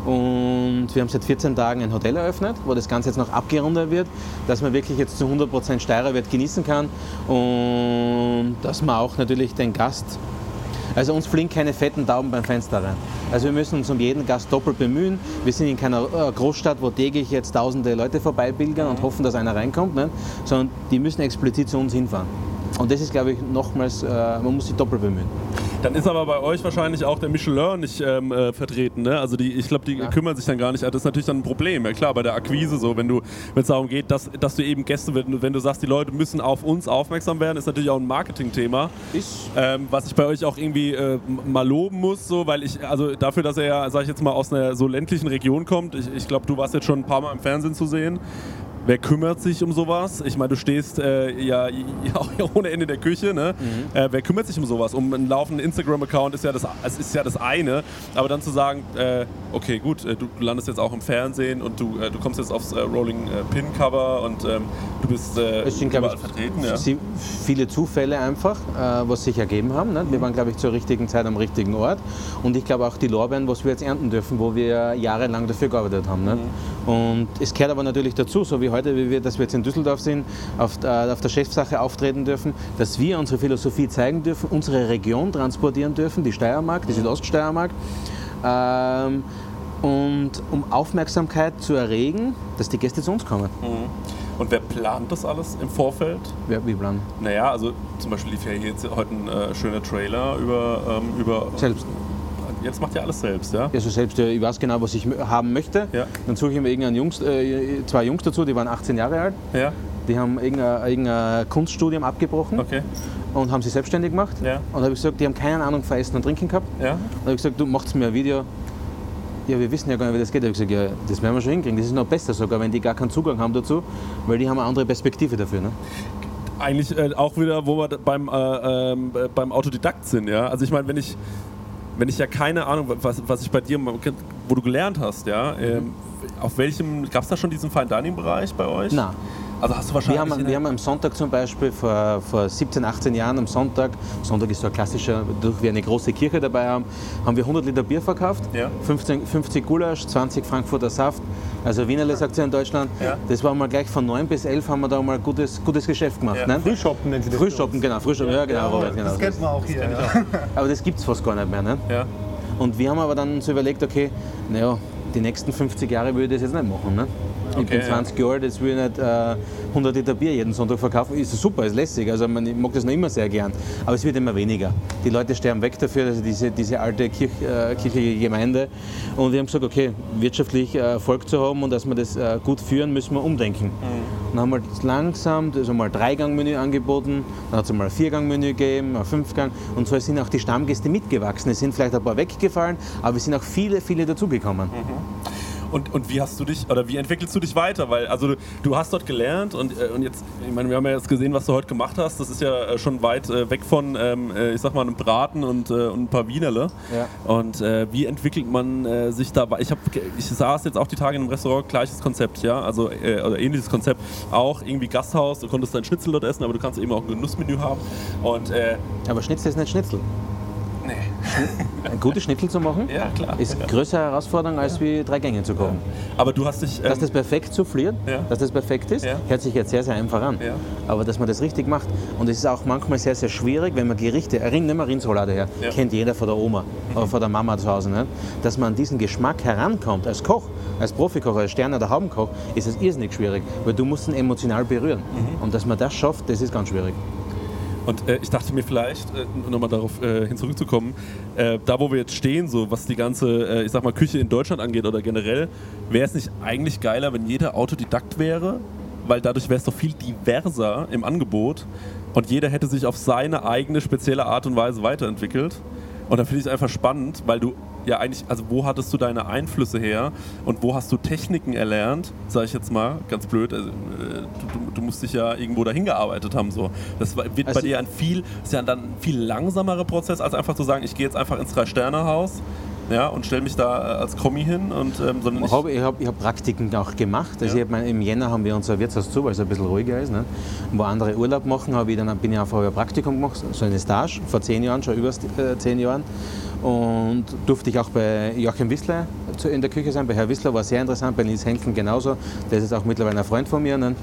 Und wir haben seit 14 Tagen ein Hotel eröffnet, wo das Ganze jetzt noch abgerundet wird, dass man wirklich jetzt zu 100 Prozent Steirerwert genießen kann und dass man auch natürlich den Gast also uns fliegen keine fetten Tauben beim Fenster rein. Also wir müssen uns um jeden Gast doppelt bemühen. Wir sind in keiner äh, Großstadt, wo täglich jetzt tausende Leute vorbeipilgern und hoffen, dass einer reinkommt, ne? sondern die müssen explizit zu uns hinfahren. Und das ist, glaube ich, nochmals, äh, man muss sich doppelt bemühen. Dann ist aber bei euch wahrscheinlich auch der Michelin nicht ähm, äh, vertreten. Ne? Also die, ich glaube, die kümmern sich dann gar nicht. Das ist natürlich dann ein Problem. Ja klar, bei der Akquise so, wenn du, wenn es darum geht, dass, dass du eben Gäste, wenn, wenn du sagst, die Leute müssen auf uns aufmerksam werden, ist natürlich auch ein Marketingthema. Ähm, was ich bei euch auch irgendwie äh, mal loben muss, so, weil ich, also dafür, dass er ja, sag ich jetzt mal, aus einer so ländlichen Region kommt, ich, ich glaube, du warst jetzt schon ein paar Mal im Fernsehen zu sehen. Wer kümmert sich um sowas? Ich meine, du stehst äh, ja, [laughs] ja auch ohne Ende in der Küche. Ne? Äh, wer kümmert sich um sowas? Um einen laufenden Instagram-Account ist ja das, es ist ja das eine. Aber dann zu sagen, äh, okay, gut, äh, du, landest jetzt auch im Fernsehen und du, äh, du kommst jetzt aufs äh, Rolling äh, Pin-Cover und ähm, du bist äh, sind, überall ich, vertreten. Ja. viele Zufälle einfach, was sich ergeben haben. Ne? Wir waren, glaube ich, zur richtigen Zeit am richtigen Ort. Und ich glaube auch die Lorbeeren, was wir jetzt ernten dürfen, wo wir jahrelang dafür gearbeitet haben. Ne? Und es gehört aber natürlich dazu, so wie heute, wie wir, dass wir jetzt in Düsseldorf sind, auf, äh, auf der Chefsache auftreten dürfen, dass wir unsere Philosophie zeigen dürfen, unsere Region transportieren dürfen, die Steiermark, die Südoststeiermark. Ähm, und um Aufmerksamkeit zu erregen, dass die Gäste zu uns kommen. Mhm. Und wer plant das alles im Vorfeld? Wer, wie planen? Naja, also zum Beispiel lief ja hier jetzt heute ein äh, schöner Trailer über, ähm, über. Selbst. Jetzt macht ihr alles selbst, ja? Also selbst, äh, ich weiß genau, was ich haben möchte. Ja. Dann suche ich mir irgendeinen Jungs, äh, zwei Jungs dazu, die waren 18 Jahre alt. Ja. Die haben irgendein, irgendein Kunststudium abgebrochen Okay. und haben sich selbstständig gemacht. Ja. Und habe ich gesagt, die haben keine Ahnung von Essen und Trinken gehabt. Ja. Und habe ich gesagt, du machst mir ein Video. Ja, wir wissen ja gar nicht, wie das geht. Da habe ich gesagt, ja, das werden wir schon hinkriegen. Das ist noch besser sogar, wenn die gar keinen Zugang haben dazu, weil die haben eine andere Perspektive dafür. Ne? Eigentlich äh, auch wieder, wo wir beim, äh, ähm, äh, beim Autodidakt sind, ja. Also ich meine, wenn ich, wenn ich ja keine Ahnung, was, was ich bei dir, wo du gelernt hast, ja, ähm, auf welchem, gab es da schon diesen Fine Dining Bereich bei euch? Nein. Also hast du Wir wahrscheinlich. haben, wir haben am Sonntag zum Beispiel vor, vor 17, 18 Jahren am Sonntag, Sonntag ist so ein klassischer, durch wir eine große Kirche dabei haben, haben wir 100 Liter Bier verkauft, Ja. 15, 50 Gulasch, 20 Frankfurter Saft, also Wienerle sagt sie in Deutschland. Ja. Das war mal gleich von 9 bis 11 haben wir da mal gutes, gutes Geschäft gemacht. Ja. Ne? Frühshoppen nennen sie das. Frühshoppen, genau, Frühshoppen, ja, genau, Robert, genau. Das kennt man auch hier. Ja. Aber das gibt es fast gar nicht mehr. Ne? ja. Und wir haben aber dann so überlegt, okay, naja, die nächsten 50 Jahre würde ich das jetzt nicht machen. Ne? Ich Okay, bin ja. 20 Jahre alt, jetzt will ich nicht äh, 100 Liter Bier jeden Sonntag verkaufen. Ist super, ist lässig. Also man, ich mag das noch immer sehr gern. Aber es wird immer weniger. Die Leute sterben weg dafür, also diese, diese alte Kirch, äh, kirchliche Gemeinde. Und wir haben gesagt, okay, wirtschaftlich äh, Erfolg zu haben und dass wir das äh, gut führen, müssen wir umdenken. Dann haben wir das langsam, also mal ein Dreigangmenü angeboten, dann hat es mal ein Viergangmenü gegeben, ein Fünfgang. Und so sind auch die Stammgäste mitgewachsen. Es sind vielleicht ein paar weggefallen, aber es sind auch viele, viele dazugekommen. Und, und wie hast du dich, oder wie entwickelst du dich weiter? Weil, also du, du hast dort gelernt und, äh, und jetzt, ich meine, wir haben ja jetzt gesehen, was du heute gemacht hast. Das ist ja äh, schon weit äh, weg von, ähm, äh, ich sag mal, einem Braten und, äh, und ein paar Wienerle. Ja. Und äh, wie entwickelt man sich da? Ich, hab, ich saß jetzt auch die Tage in einem Restaurant, gleiches Konzept, ja, also oder ähnliches Konzept. Auch irgendwie Gasthaus, du konntest dein Schnitzel dort essen, aber du kannst eben auch ein Genussmenü haben. Und Aber Schnitzel ist nicht Schnitzel. [laughs] Ein gutes Schnitzel zu machen, Ja, klar. ist eine größere Herausforderung, als wie drei Gänge zu kochen. Aber du hast dich. Dass ähm, das perfekt souffliert, Ja. dass das perfekt ist, Ja. hört sich jetzt sehr, sehr einfach an. Ja. Aber dass man das richtig macht. Und es ist auch manchmal sehr, sehr schwierig, wenn man Gerichte, Rind, nehmen wir Rindsroulade her, Ja. kennt jeder von der Oma oder von der Mama zu Hause, ne? dass man an diesen Geschmack herankommt, als Koch, als Profikoch, als Stern- oder Haubenkoch, ist es irrsinnig schwierig, weil du musst ihn emotional berühren. Mhm. Und dass man das schafft, das ist ganz schwierig. Und äh, ich dachte mir vielleicht, äh, nochmal darauf äh, hin zurückzukommen, äh, da wo wir jetzt stehen, so was die ganze, äh, ich sag mal, Küche in Deutschland angeht oder generell, wäre es nicht eigentlich geiler, wenn jeder Autodidakt wäre? Weil dadurch wäre es doch viel diverser im Angebot und jeder hätte sich auf seine eigene spezielle Art und Weise weiterentwickelt. Und dann finde ich es einfach spannend, weil du ja eigentlich, also wo hattest du deine Einflüsse her und wo hast du Techniken erlernt, sage ich jetzt mal, ganz blöd, also, äh, du, du, musst dich ja irgendwo dahin gearbeitet haben. So. Das wird Also- bei dir ein viel, ist ja dann ein viel langsamerer Prozess, als einfach zu sagen, ich gehe jetzt einfach ins Drei-Sterne-Haus ja, und stelle mich da äh, als Kommi hin und ähm, sondern Ich habe ich hab, ich hab Praktiken auch gemacht. Also Ja. ich hab mein, Im Jänner haben wir unser Wirtshaus zu, weil es ein bisschen ruhiger ist. Ne? Wo andere Urlaub machen, hab ich dann, bin ich einfach ein Praktikum gemacht, so eine Stage, vor zehn Jahren, schon über äh, zehn Jahren. Und durfte ich auch bei Joachim Wissler in der Küche sein. Bei Herr Wissler war sehr interessant, bei Nils Henkel genauso. Der ist jetzt auch mittlerweile ein Freund von mir. Ne?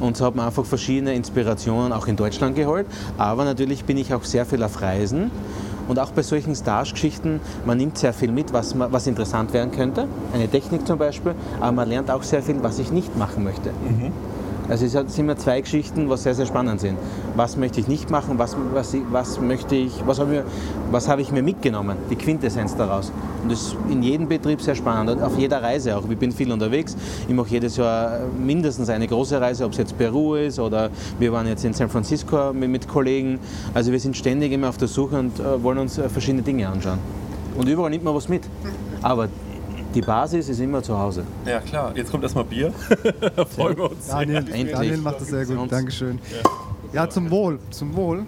Und so hat man einfach verschiedene Inspirationen auch in Deutschland geholt. Aber natürlich bin ich auch sehr viel auf Reisen. Und auch bei solchen Stage-Geschichten, man nimmt sehr viel mit, was, was interessant werden könnte. Eine Technik zum Beispiel. Aber man lernt auch sehr viel, was ich nicht machen möchte. Also es sind immer zwei Geschichten, was sehr, sehr spannend sind. Was möchte ich nicht machen, was, was, was möchte ich, was habe ich, mir- was habe ich mir mitgenommen, die Quintessenz daraus. Und das ist in jedem Betrieb sehr spannend, auf jeder Reise auch. Ich bin viel unterwegs, ich mache jedes Jahr mindestens eine große Reise, ob es jetzt Peru ist oder wir waren jetzt in San Francisco mit, mit Kollegen. Also wir sind ständig immer auf der Suche und äh, wollen uns äh, verschiedene Dinge anschauen. Und überall nimmt man was mit. Aber die Basis ist immer zu Hause. ja klar, jetzt kommt erstmal Bier. da freuen wir uns. Daniel, Endlich. Daniel macht das sehr gut. Dankeschön. Ja, zum Wohl. Zum Wohl.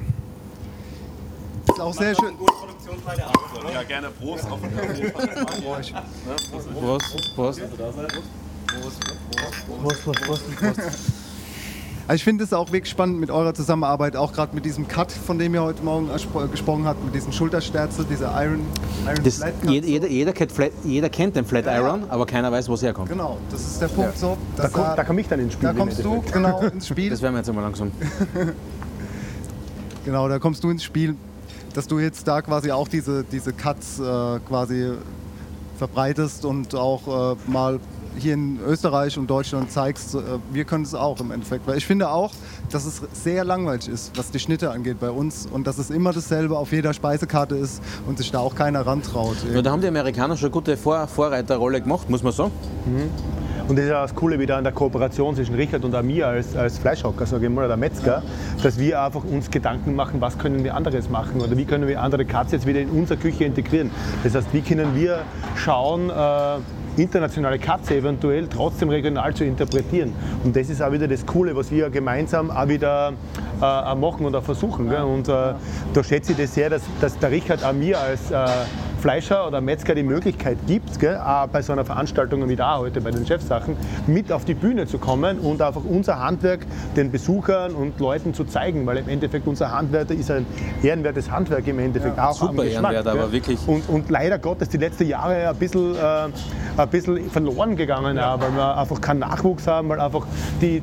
Ist auch sehr schön. Ja, gerne Prost auf den Kaffee. Prost, Prost. Prost, Prost, Prost, Prost. Also ich finde es auch wirklich spannend mit eurer Zusammenarbeit, auch gerade mit diesem Cut, von dem ihr heute Morgen erspro- gesprochen habt, mit diesem Schultersterze, dieser Iron, Iron Das, Flat jeder, jeder, jeder, kennt Flat, jeder kennt den Flat Ja, ja. Iron, aber keiner weiß, wo es herkommt. Genau, das ist der Punkt so. Da, komm, er- da komme ich dann ins Spiel. da kommst du genau [laughs] ins Spiel. Das werden wir jetzt einmal langsam. [laughs] Genau, da kommst du ins Spiel, dass du jetzt da quasi auch diese, diese Cuts äh, quasi verbreitest und auch äh, mal hier in Österreich und Deutschland zeigst, äh, wir können es auch im Endeffekt. Weil ich finde auch, dass es sehr langweilig ist, was die Schnitte angeht bei uns und dass es immer dasselbe auf jeder Speisekarte ist und sich da auch keiner rantraut. Ja, da haben die Amerikaner schon eine gute Vor Vorreiterrolle gemacht, muss man sagen. Und das ist ja das Coole wieder an der Kooperation zwischen Richard und mir als, als Fleischhocker, sage ich mal, oder Metzger, dass wir einfach uns Gedanken machen, was können wir anderes machen oder wie können wir andere Cuts jetzt wieder in unsere Küche integrieren. Das heißt, wie können wir schauen, äh, internationale Cuts eventuell trotzdem regional zu interpretieren. Und das ist auch wieder das Coole, was wir gemeinsam auch wieder äh, machen und auch versuchen. Gell? Und äh, da schätze ich das sehr, dass, dass der Richard auch mir als äh, Fleischer oder Metzger die Möglichkeit gibt, gell, auch bei so einer Veranstaltung wie da heute bei den Chefsachen, mit auf die Bühne zu kommen und einfach unser Handwerk den Besuchern und Leuten zu zeigen, weil im Endeffekt unser Handwerk ist ein ehrenwertes Handwerk im Endeffekt auch super ehrenwert, aber wirklich. Und, und leider Gottes die letzten Jahre ein bisschen, äh, ein bisschen verloren gegangen, auch, weil wir einfach keinen Nachwuchs haben, weil einfach die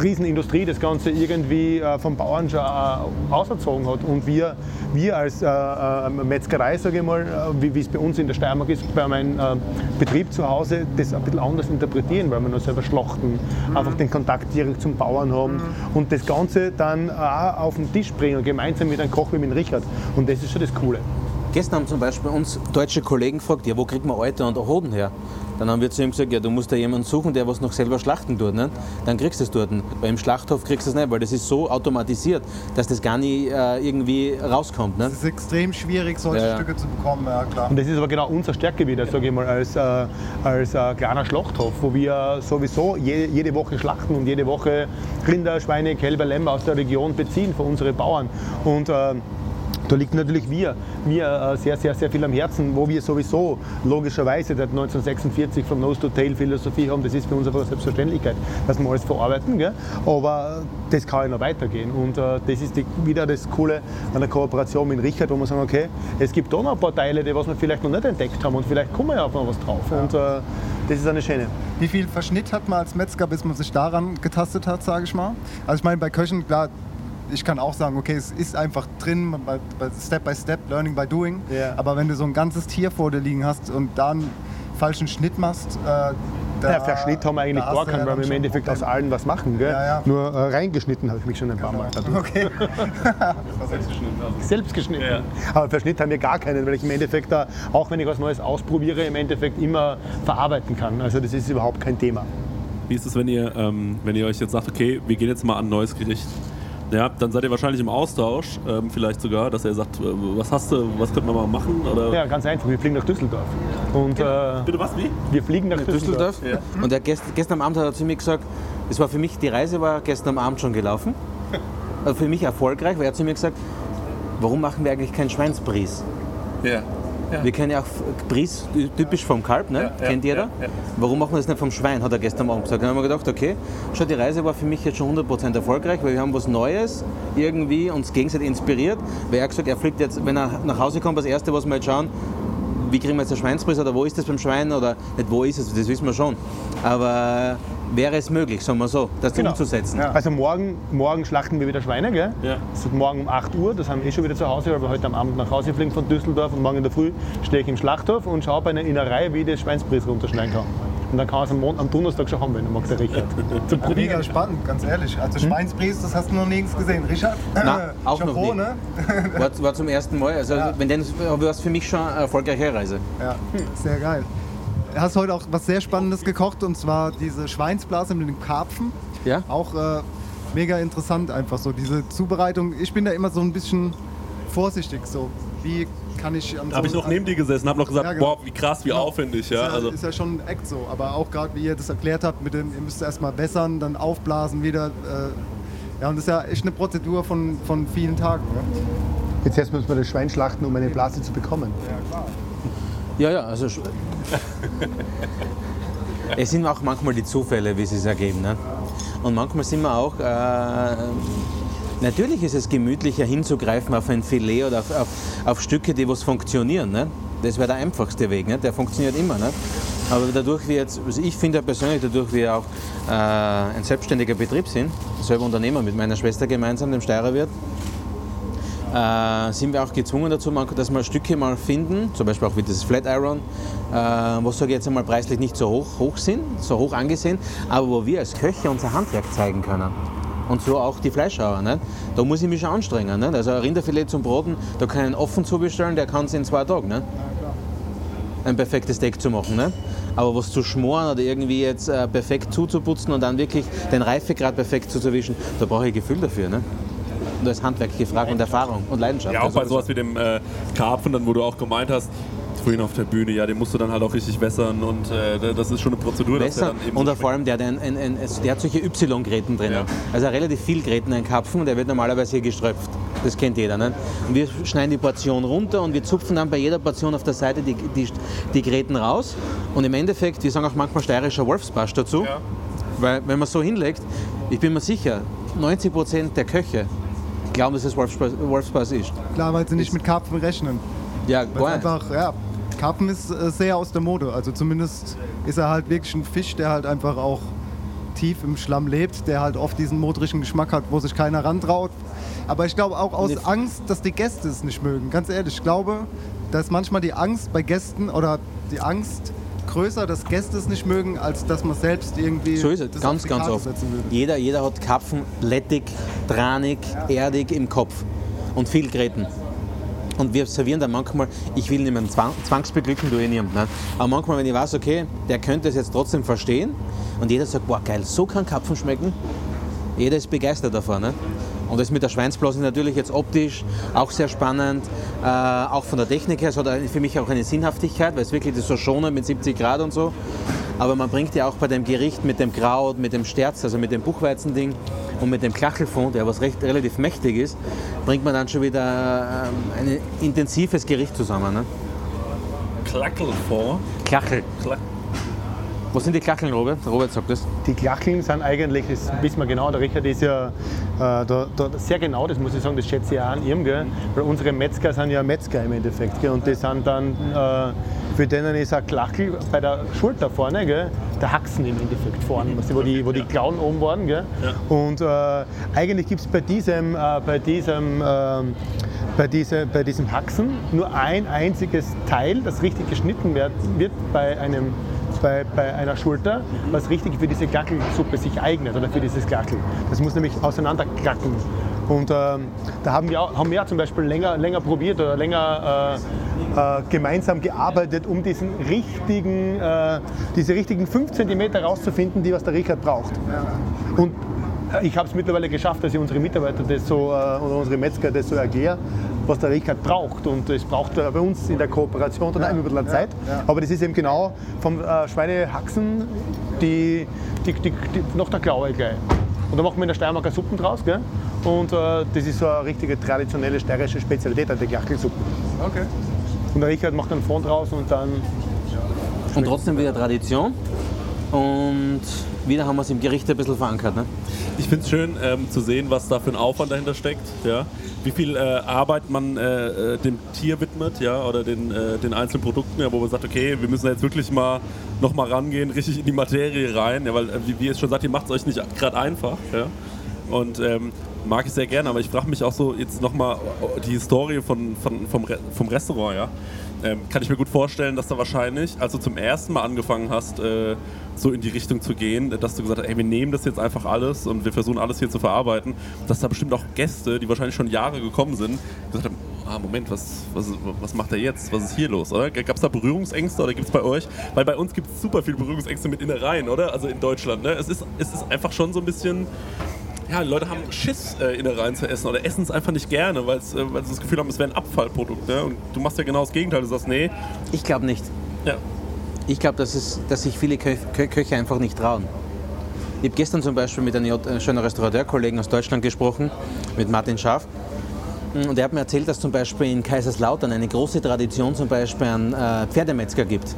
Riesenindustrie das Ganze irgendwie äh, vom Bauern schon äh, auserzogen hat und wir, wir als äh, äh, Metzgerei, sage ich mal, äh, wie wie es bei uns in der Steiermark ist, bei meinem äh, Betrieb zu Hause, das ein bisschen anders interpretieren, weil wir noch selber schlachten, einfach den Kontakt direkt zum Bauern haben und das Ganze dann auch auf den Tisch bringen, gemeinsam mit einem Koch wie mit Richard. Und das ist schon das Coole. Gestern haben zum Beispiel uns deutsche Kollegen gefragt, ja, wo kriegt man Euter und Hoden her? Dann haben wir zu ihm gesagt, ja, du musst da jemanden suchen, der was noch selber schlachten tut. Ne? Dann kriegst du es dort. Weil im Schlachthof kriegst du es nicht, weil das ist so automatisiert, dass das gar nicht äh, irgendwie rauskommt. Ne? Es ist extrem schwierig, solche Ja, ja. Stücke zu bekommen, ja klar. Und das ist aber genau unser Stärke wieder, sage ich mal, als, äh, als äh, kleiner Schlachthof, wo wir sowieso je, jede Woche schlachten und jede Woche Rinder, Schweine, Kälber, Lämmer aus der Region beziehen für unsere Bauern. Und äh, da liegt natürlich wir, mir äh, sehr, sehr, sehr viel am Herzen, wo wir sowieso logischerweise seit 1946 vom Nose to Tail Philosophie haben. Das ist für uns einfach eine Selbstverständlichkeit, dass wir alles verarbeiten. Gell? Aber das kann ja noch weitergehen. Und äh, das ist die, wieder das Coole an der Kooperation mit Richard, wo wir sagen, okay, es gibt da noch ein paar Teile, die was wir vielleicht noch nicht entdeckt haben und vielleicht kommen wir ja auf noch was drauf. Und äh, das ist eine schöne. Wie viel Verschnitt hat man als Metzger, bis man sich daran getastet hat, sage ich mal? Also ich meine, bei Köchen, klar, ich kann auch sagen, okay, es ist einfach drin, bei, bei Step by Step, Learning by Doing. Ja. Aber wenn du so ein ganzes Tier vor dir liegen hast und dann einen falschen Schnitt machst, äh, da, Ja, Verschnitt haben wir eigentlich da gar keinen, ja weil wir im Endeffekt aus allen was machen. Gell? Ja, ja. Nur äh, reingeschnitten habe ich mich schon ein paar Mal. dadurch. Okay. [laughs] Selbst geschnitten. Aber Verschnitt haben wir gar keinen, weil ich im Endeffekt, da, auch wenn ich was Neues ausprobiere, im Endeffekt immer verarbeiten kann. Also das ist überhaupt kein Thema. Wie ist es, wenn ihr, ähm, wenn ihr euch jetzt sagt, okay, wir gehen jetzt mal an ein neues Gericht? Ja, dann seid ihr wahrscheinlich im Austausch, ähm, vielleicht sogar, dass er sagt, äh, was hast du, was könnten wir mal machen? Oder? Ja, ganz einfach. Wir fliegen nach Düsseldorf. Und, äh, Bitte was, wie? wir fliegen nach Düsseldorf. Düsseldorf. Und er gest, gestern am Abend hat er zu mir gesagt, es war für mich, die Reise war gestern am Abend schon gelaufen. [laughs] Also für mich erfolgreich, weil er hat zu mir gesagt, warum machen wir eigentlich keinen Schweinsbries? Ja. Wir kennen ja auch Bries, typisch vom Kalb, ne? ja, kennt jeder. ja, ja. Warum machen wir das nicht vom Schwein, hat er gestern Abend gesagt. Dann haben wir gedacht, okay, schau, die Reise war für mich jetzt schon 100% erfolgreich, weil wir haben was Neues irgendwie uns gegenseitig inspiriert. Weil er gesagt, er fliegt jetzt, wenn er nach Hause kommt, das Erste, was wir jetzt schauen, wie kriegen wir jetzt den Schweinsbries oder wo ist das beim Schwein oder nicht wo ist es, das wissen wir schon. Aber wäre es möglich, sagen wir so, das Genau. umzusetzen. Also morgen, morgen schlachten wir wieder Schweine, gell? Ja. Es ist morgen um 8 Uhr, das haben wir eh schon wieder zu Hause, weil wir heute am Abend nach Hause fliegen von Düsseldorf und morgen in der Früh stehe ich im Schlachthof und schaue bei einer Innerei, wie ich das Schweinsbries runterschneiden kann. Und dann kann man es am, Mon- am Donnerstag schon haben, wenn er mag, der Richard. [laughs] Zum Mega Probieren. spannend, ganz ehrlich. Also Schweinsbries, das hast du noch nirgends gesehen. Richard? [laughs] Na, auch noch Chapeau, nie. ne? [laughs] War, war zum ersten Mal, also Ja. wenn dann war es für mich schon eine erfolgreiche Reise. Ja, sehr geil. Du hast heute auch was sehr Spannendes gekocht und zwar diese Schweinsblase mit dem Karpfen. Ja? Auch äh, mega interessant einfach so, diese Zubereitung. Ich bin da immer so ein bisschen vorsichtig so. Wie kann ich an Da habe ich noch neben dir gesessen, habe noch gesagt, Ja, genau. boah, wie krass, wie Genau. aufwendig. ist, Ja, ja, also, ist ja schon ein Act so, aber auch gerade wie ihr das erklärt habt, mit dem, ihr müsst erstmal wässern, dann aufblasen wieder. Äh, ja, und das ist ja echt eine Prozedur von, von vielen Tagen. Ne? Jetzt erst müssen wir das Schwein schlachten, um eine Blase zu bekommen. Ja, ja, also sch- [laughs] es sind auch manchmal die Zufälle, wie sie es ergeben. Ne? Und manchmal sind wir auch, äh, natürlich ist es gemütlicher hinzugreifen auf ein Filet oder auf, auf, auf Stücke, die was funktionieren. Ne? Das wäre der einfachste Weg, ne? der funktioniert immer. Ne? Aber dadurch wir jetzt, also ich finde persönlich, dadurch wir auch äh, ein selbstständiger Betrieb sind, selber Unternehmer mit meiner Schwester gemeinsam, dem Steirerwirt, äh, sind wir auch gezwungen dazu, dass wir Stücke mal finden, zum Beispiel auch wie dieses Flat Iron, äh, was sage ich jetzt einmal preislich nicht so hoch, hoch sind, so hoch angesehen, aber wo wir als Köche unser Handwerk zeigen können. Und so auch die Fleischhauer. Nicht? Da muss ich mich schon anstrengen. Nicht? Also ein Rinderfilet zum Broten, da kann ich einen offen zubestellen, der kann es in zwei Tagen. Nicht? Ein perfektes Steak zu machen. Nicht? Aber was zu schmoren oder irgendwie jetzt äh, perfekt zuzuputzen und dann wirklich den Reifegrad perfekt zu erwischen, da brauche ich Gefühl dafür. Nicht? Und da ist Handwerk gefragt und Erfahrung und Leidenschaft. Ja, auch Also bei sowas wie dem äh, Karpfen, dann, wo du auch gemeint hast, vorhin auf der Bühne, ja, den musst du dann halt auch richtig wässern und äh, das ist schon eine Prozedur. dass Besser. dann eben Und so vor allem, der hat, ein, ein, ein, der hat solche Y-Gräten drin. Also relativ viel Gräten, ein Karpfen, und der wird normalerweise hier geströpft. Das kennt jeder. Ne? Und wir schneiden die Portion runter und wir zupfen dann bei jeder Portion auf der Seite die, die, die Gräten raus. Und im Endeffekt, wir sagen auch manchmal steirischer Wolfsbarsch dazu, weil wenn man so hinlegt, ich bin mir sicher, 90 Prozent der Köche glauben, dass es Wolfsbarsch, ist. Klar, weil sie nicht mit Karpfen rechnen. Ja, Weil einfach, ja, Karpfen ist äh, sehr aus der Mode. Also zumindest ist er halt wirklich ein Fisch, der halt einfach auch tief im Schlamm lebt, der halt oft diesen modrigen Geschmack hat, wo sich keiner rantraut. Aber ich glaube auch aus Nee. Angst, dass die Gäste es nicht mögen. Ganz ehrlich, ich glaube, da ist manchmal die Angst bei Gästen oder die Angst größer, dass Gäste es nicht mögen, als dass man selbst irgendwie So ist es, das ganz, ganz oft. Jeder, jeder hat Karpfen lettig, tranig, erdig im Kopf und viel Gräten. Und wir servieren dann manchmal, ich will niemanden zwang, zwangsbeglücken, du eh niemand. Ne? Aber manchmal, wenn ich weiß, okay, der könnte es jetzt trotzdem verstehen und jeder sagt, boah geil, so kann Karpfen schmecken, jeder ist begeistert davon. Ne? Und das mit der Schweinsblase natürlich jetzt optisch auch sehr spannend, äh, auch von der Technik her, es hat für mich auch eine Sinnhaftigkeit, weil es wirklich das so schonend mit 70 Grad und so. Aber man bringt ja auch bei dem Gericht mit dem Kraut, mit dem Sterz, also mit dem Buchweizending und mit dem Klachelfond, der was recht, relativ mächtig ist, bringt man dann schon wieder ähm, ein intensives Gericht zusammen. Ne? Klackelfond. Klachel. Kla Was sind die Klacheln, Robert? Robert sagt das. Die Klacheln sind eigentlich, das wissen wir genau, der Richard ist ja äh, da, da sehr genau, das muss ich sagen, das schätze ich auch an ihm, gell? weil unsere Metzger sind ja Metzger im Endeffekt gell? und die sind dann, äh, für denen ist ein Klachel bei der Schulter vorne, gell? der Haxen im Endeffekt vorne, du, wo, die, wo die Klauen oben waren. Gell? Und äh, eigentlich gibt es bei diesem, äh, bei diesem ähm, bei, diese, bei diesem Haxen nur ein einziges Teil, das richtig geschnitten wird, wird bei, einem, bei, bei einer Schulter, was richtig für diese Glackelsuppe sich eignet oder für dieses Glackel. Das muss nämlich auseinanderklacken. Und ähm, da haben wir, auch, haben wir zum Beispiel länger, länger probiert oder länger äh, äh, gemeinsam gearbeitet, um diesen richtigen, äh, diese richtigen 5 cm rauszufinden, die was der Richard braucht. Und äh, ich habe es mittlerweile geschafft, dass ich unsere Mitarbeiter das so, äh, oder unsere Metzger das so erkläre, was der Richard braucht. Und das braucht er bei uns in der Kooperation dann immer ein bisschen Zeit. Aber das ist eben genau vom äh, Schweinehaxen die, die, die, die, nach der Klaue gleich. Und da machen wir in der Steiermarker Suppen draus. Gell? Und äh, das ist so eine richtige traditionelle steirische Spezialität, die Glachelsuppe. Okay. Und der Richard macht einen Fond draus und dann Und trotzdem wieder Tradition. Und wieder haben wir es im Gericht ein bisschen verankert. Ne? Ich finde es schön ähm, zu sehen, was da für ein Aufwand dahinter steckt. Ja? Wie viel äh, Arbeit man äh, äh, dem Tier widmet ja? oder den, äh, den einzelnen Produkten, ja? wo man sagt, okay, wir müssen jetzt wirklich mal noch mal rangehen, richtig in die Materie rein. Ja? Weil, äh, wie, wie ihr es schon sagt, ihr macht es euch nicht gerade einfach. Ja? Und ähm, mag ich sehr gerne, aber ich frage mich auch so jetzt nochmal die Historie von, von, vom, Re vom Restaurant. Ja? Ähm, kann ich mir gut vorstellen, dass da wahrscheinlich, als du zum ersten Mal angefangen hast, äh, so in die Richtung zu gehen, dass du gesagt hast, ey, wir nehmen das jetzt einfach alles und wir versuchen alles hier zu verarbeiten, dass da bestimmt auch Gäste, die wahrscheinlich schon Jahre gekommen sind, gesagt haben, ah, Moment, was, was, was macht er jetzt? Was ist hier los? Gab es da Berührungsängste oder gibt es bei euch? Weil bei uns gibt es super viele Berührungsängste mit Innereien, oder? Also in Deutschland, ne? Es ist, es ist einfach schon so ein bisschen ja, Leute haben Schiss, äh, Innereien zu essen oder essen es einfach nicht gerne, weil's, äh, weil sie das Gefühl haben, es wäre ein Abfallprodukt. Ne? Und du machst ja genau das Gegenteil. Du sagst, nee. Ich glaube nicht. Ja. Ich glaube, dass, dass sich viele Kö Kö Köche einfach nicht trauen. Ich habe gestern zum Beispiel mit einem äh, schönen Restaurateurkollegen aus Deutschland gesprochen, mit Martin Schaaf. Und er hat mir erzählt, dass zum Beispiel in Kaiserslautern eine große Tradition zum Beispiel an äh, Pferdemetzger gibt.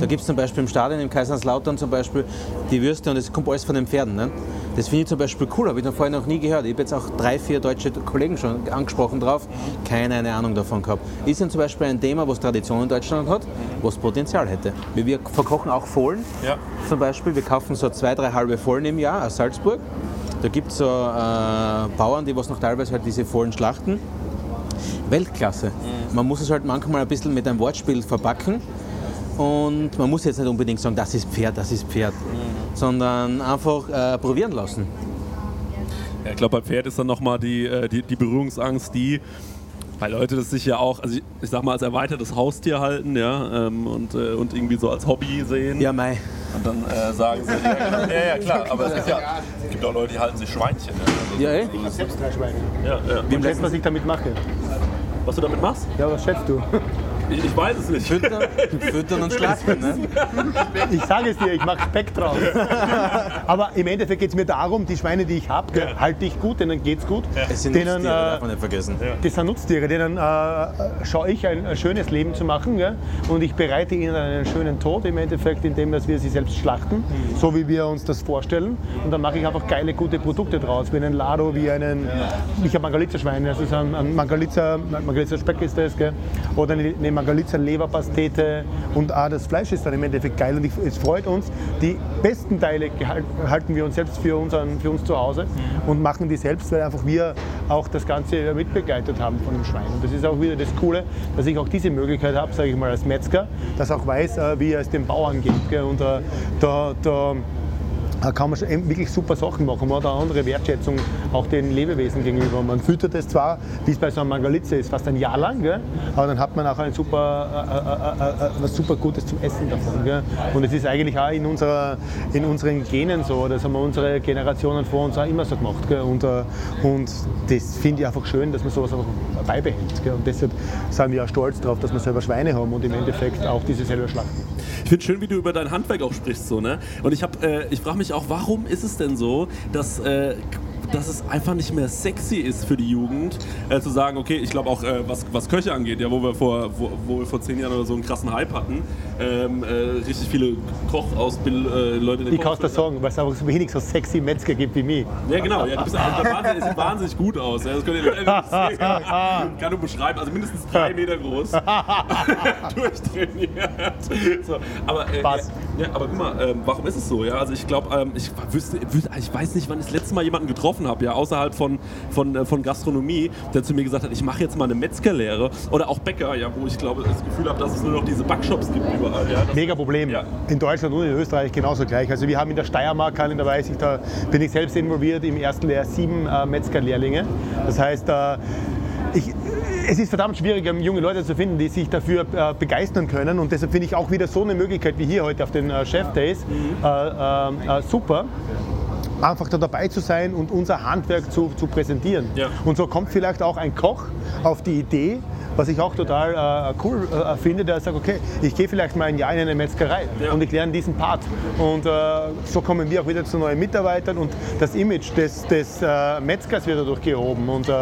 Da gibt es zum Beispiel im Stadion, im Kaiserslautern zum Beispiel, die Würste und das kommt alles von den Pferden. Ne? Das finde ich zum Beispiel cool, habe ich noch vorher noch nie gehört. Ich habe jetzt auch drei, vier deutsche Kollegen schon angesprochen drauf, keine eine Ahnung davon gehabt. Ist dann zum Beispiel ein Thema, was Tradition in Deutschland hat, was Potenzial hätte. Wir verkochen auch Fohlen Ja. zum Beispiel. Wir kaufen so zwei, drei halbe Fohlen im Jahr aus Salzburg. Da gibt es so äh, Bauern, die was noch teilweise halt diese Fohlen schlachten. Weltklasse. Man muss es halt manchmal ein bisschen mit einem Wortspiel verpacken. Und man muss jetzt nicht unbedingt sagen, das ist Pferd, das ist Pferd, sondern einfach äh, probieren lassen. Ja, ich glaube, beim Pferd ist dann nochmal die, äh, die, die Berührungsangst, die, weil Leute das sich ja auch, also ich, ich sag mal, als erweitertes Haustier halten, ja, ähm, und, äh, und irgendwie so als Hobby sehen. Ja, mei. Und dann äh, sagen sie, ja, genau, ja, ja, klar, aber es, ist ja, es gibt auch Leute, die halten sich Schweinchen. Ja, also, Ja, eh? Ich habe selbst drei Schweine. ja, ja. Wie schätzt, was ich damit mache? Was du damit machst? Ja, was schätzt du? Ich, ich weiß es nicht. Füttern, füttern und schlachten. Ne? [laughs] Ich sage es dir, ich mache Speck draus. [laughs] Aber im Endeffekt geht es mir darum, die Schweine, die ich habe, halte ich gut, denen geht es gut. Es sind denen, Nutztiere, darf äh, man nicht vergessen. das sind Nutztiere, denen äh, schaue ich ein, ein schönes Leben zu machen. Gell? Und ich bereite ihnen einen schönen Tod im Endeffekt, indem dass wir sie selbst schlachten, so wie wir uns das vorstellen. Und dann mache ich einfach geile, gute Produkte draus, wie einen Lado, wie einen, ich habe Mangalitzer-Schweine, also so ein, ein Mangalitzer, Mangalitzer Speck ist das, gell? oder eine, eine Mangalitzer Leberpastete und auch das Fleisch ist dann im Endeffekt geil und ich, es freut uns. Die besten Teile halten wir uns selbst für, unseren, für uns zu Hause und machen die selbst, weil einfach wir auch das Ganze mitbegleitet haben von dem Schwein. Und das ist auch wieder das Coole, dass ich auch diese Möglichkeit habe, sage ich mal als Metzger, dass auch weiß, äh, wie es den Bauern geht. Gell? Und äh, da, da da kann man schon wirklich super Sachen machen. Man hat eine andere Wertschätzung auch den Lebewesen gegenüber. Man füttert es zwar, wie es bei so einem Mangalitze ist, fast ein Jahr lang, gell? aber dann hat man auch ein super, äh, äh, äh, was super Gutes zum Essen davon. Gell? Und es ist eigentlich auch in, unserer, in unseren Genen so, das haben wir unsere Generationen vor uns auch immer so gemacht. Gell? Und, äh, und das finde ich einfach schön, dass man sowas einfach beibehält. Gell? Und deshalb sind wir auch stolz darauf, dass wir selber Schweine haben und im Endeffekt auch diese selber schlachten. Ich finde schön, wie du über dein Handwerk auch sprichst, so, ne? Und ich, hab, äh, ich frage mich auch, warum ist es denn so, dass, äh, dass es einfach nicht mehr sexy ist für die Jugend, äh, zu sagen, okay, ich glaube auch, äh, was, was Köche angeht, ja, wo wir vor, wo, wo wir vor zehn Jahren oder so einen krassen Hype hatten, ähm, äh, richtig viele Kochausbild äh, Leute in den Ich es dir sagen, weil es einfach so wenig so sexy Metzger gibt wie mich. Ja, genau. Ja, du bist also, sieht wahnsinnig gut aus. Ja, das könnt ihr nicht [laughs] sehen. Kann du beschreiben. Also mindestens drei [laughs] Meter groß. [laughs] Durchtrainiert. So, aber, äh, Spaß. Ja, aber guck mal, ähm, warum ist es so? Ja, also ich glaube, ähm, ich, wüsste- wüsste- ich weiß nicht, wann ich das letzte Mal jemanden getroffen habe, ja, außerhalb von, von, äh, von Gastronomie, der zu mir gesagt hat, ich mache jetzt mal eine Metzgerlehre. Oder auch Bäcker, ja, wo ich glaube, das Gefühl habe, dass es nur noch diese Backshops gibt überall. Ja, Mega Problem. Ja. In Deutschland und in Österreich genauso gleich. Also wir haben in der Steiermark, da weiß ich, da bin ich selbst involviert im ersten Lehrjahr sieben äh, Metzgerlehrlinge. Das heißt, äh, ich, es ist verdammt schwierig, ähm, junge Leute zu finden, die sich dafür äh, begeistern können. Und deshalb finde ich auch wieder so eine Möglichkeit wie hier heute auf den äh, Chef Days äh, äh, äh, super einfach da dabei zu sein und unser Handwerk zu, zu präsentieren. Ja. Und so kommt vielleicht auch ein Koch auf die Idee, was ich auch total äh, cool äh, finde, der sagt, okay, ich gehe vielleicht mal ein Jahr in eine Metzgerei Ja. und ich lerne diesen Part. Und äh, so kommen wir auch wieder zu neuen Mitarbeitern und das Image des, des äh, Metzgers wird dadurch gehoben. Und äh,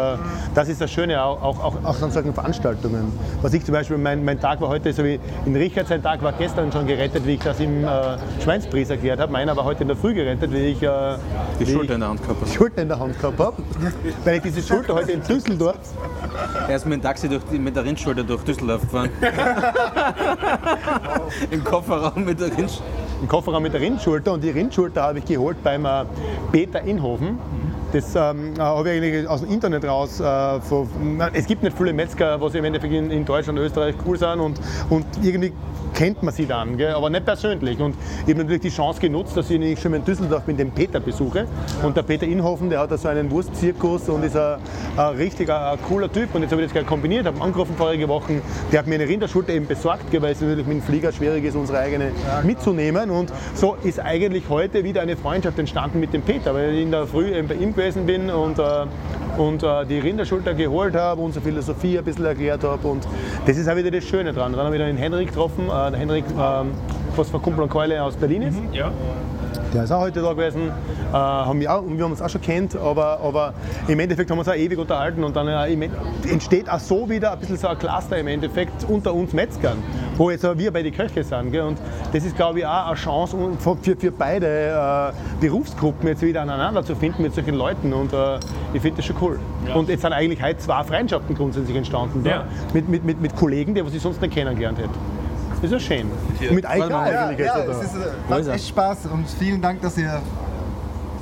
das ist das Schöne auch, auch, auch, auch an solchen Veranstaltungen. Was ich zum Beispiel, mein, mein Tag war heute, so wie in Richard sein Tag war gestern schon gerettet, wie ich das im äh, Schweinspreis erklärt habe. Meiner war heute in der Früh gerettet, wie ich äh, Die Schulter in der Hand gehabt. die Schulter in der Hand gehabt habe. Weil ich diese Schulter heute in Düsseldorf Er ist mit dem Taxi durch die, mit der Rindschulter durch Düsseldorf gefahren. [laughs] Im Kofferraum mit der Rindschulter. im Kofferraum mit der Rindschulter und die Rindschulter habe ich geholt beim äh, Peter Inhofen. Das ähm, äh, habe ich eigentlich aus dem Internet raus. Äh, von, es gibt nicht viele Metzger, was im Endeffekt in, in Deutschland und Österreich cool sind und, und irgendwie kennt man sie dann, gell? aber nicht persönlich. Und ich habe natürlich die Chance genutzt, dass ich schon mal in Düsseldorf bin, den Peter besuche. Und der Peter Inhofen, der hat da so einen Wurstzirkus und ist ein, ein richtig ein, cooler Typ. Und jetzt habe ich das gleich kombiniert, habe angerufen vorige Woche. Der hat mir eine Rinderschulter eben besorgt, gell, weil es natürlich mit dem Flieger schwierig ist, unsere eigene mitzunehmen. Und so ist eigentlich heute wieder eine Freundschaft entstanden mit dem Peter, weil in der Früh eben bei ihm gewesen bin und, äh, und äh, die Rinderschulter geholt habe, unsere Philosophie ein bisschen erklärt habe. Und das ist auch wieder das Schöne dran. Dann habe ich den Henrik getroffen, äh, der Henrik, ähm, was von Kumpel und Keule aus Berlin ist. ja. Der ist auch heute da gewesen. Äh, haben wir, auch, wir haben uns auch schon kennt, aber, aber im Endeffekt haben wir uns auch ewig unterhalten und dann äh, im End- entsteht auch so wieder ein bisschen so ein Cluster im Endeffekt unter uns Metzgern. wo jetzt aber wir bei den Köche sind. Gell? Und das ist, glaube ich, auch eine Chance für, für, beide äh, Berufsgruppen jetzt wieder aneinander zu finden mit solchen Leuten. Und äh, ich finde das schon cool. Und jetzt sind eigentlich heute zwei Freundschaften grundsätzlich entstanden. Ja. Mit, mit, mit, mit Kollegen, die was ich sonst nicht kennengelernt hätte. Ist ja schön. Mit Eika Ja, ja, es ist, äh, macht echt Spaß und vielen Dank, dass ihr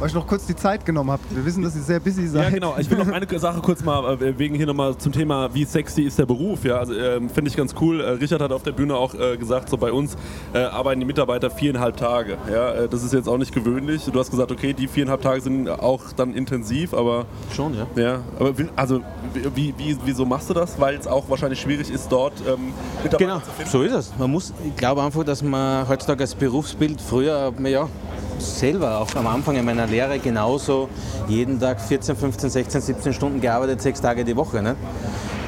euch noch kurz die Zeit genommen habt. Wir wissen, dass ihr sehr busy seid. Ja, genau. Ich will noch eine [laughs] Sache kurz mal, äh, wegen hier nochmal zum Thema, wie sexy ist der Beruf. Ja, also ähm, finde ich ganz cool. Äh, Richard hat auf der Bühne auch äh, gesagt, so bei uns äh, arbeiten die Mitarbeiter viereinhalb Tage. Ja, äh, das ist jetzt auch nicht gewöhnlich. Du hast gesagt, okay, die viereinhalb Tage sind auch dann intensiv, aber. Schon, ja. Ja, aber wie, also, wie, wie, wieso machst du das? Weil es auch wahrscheinlich schwierig ist, dort ähm, Mitarbeiter Genau, zu finden. so ist es. Man muss, ich glaube einfach, dass man heutzutage als Berufsbild früher, ja, selber auch am Anfang in meiner Lehre genauso jeden Tag 14, 15, 16, 17 Stunden gearbeitet, sechs Tage die Woche. Ne?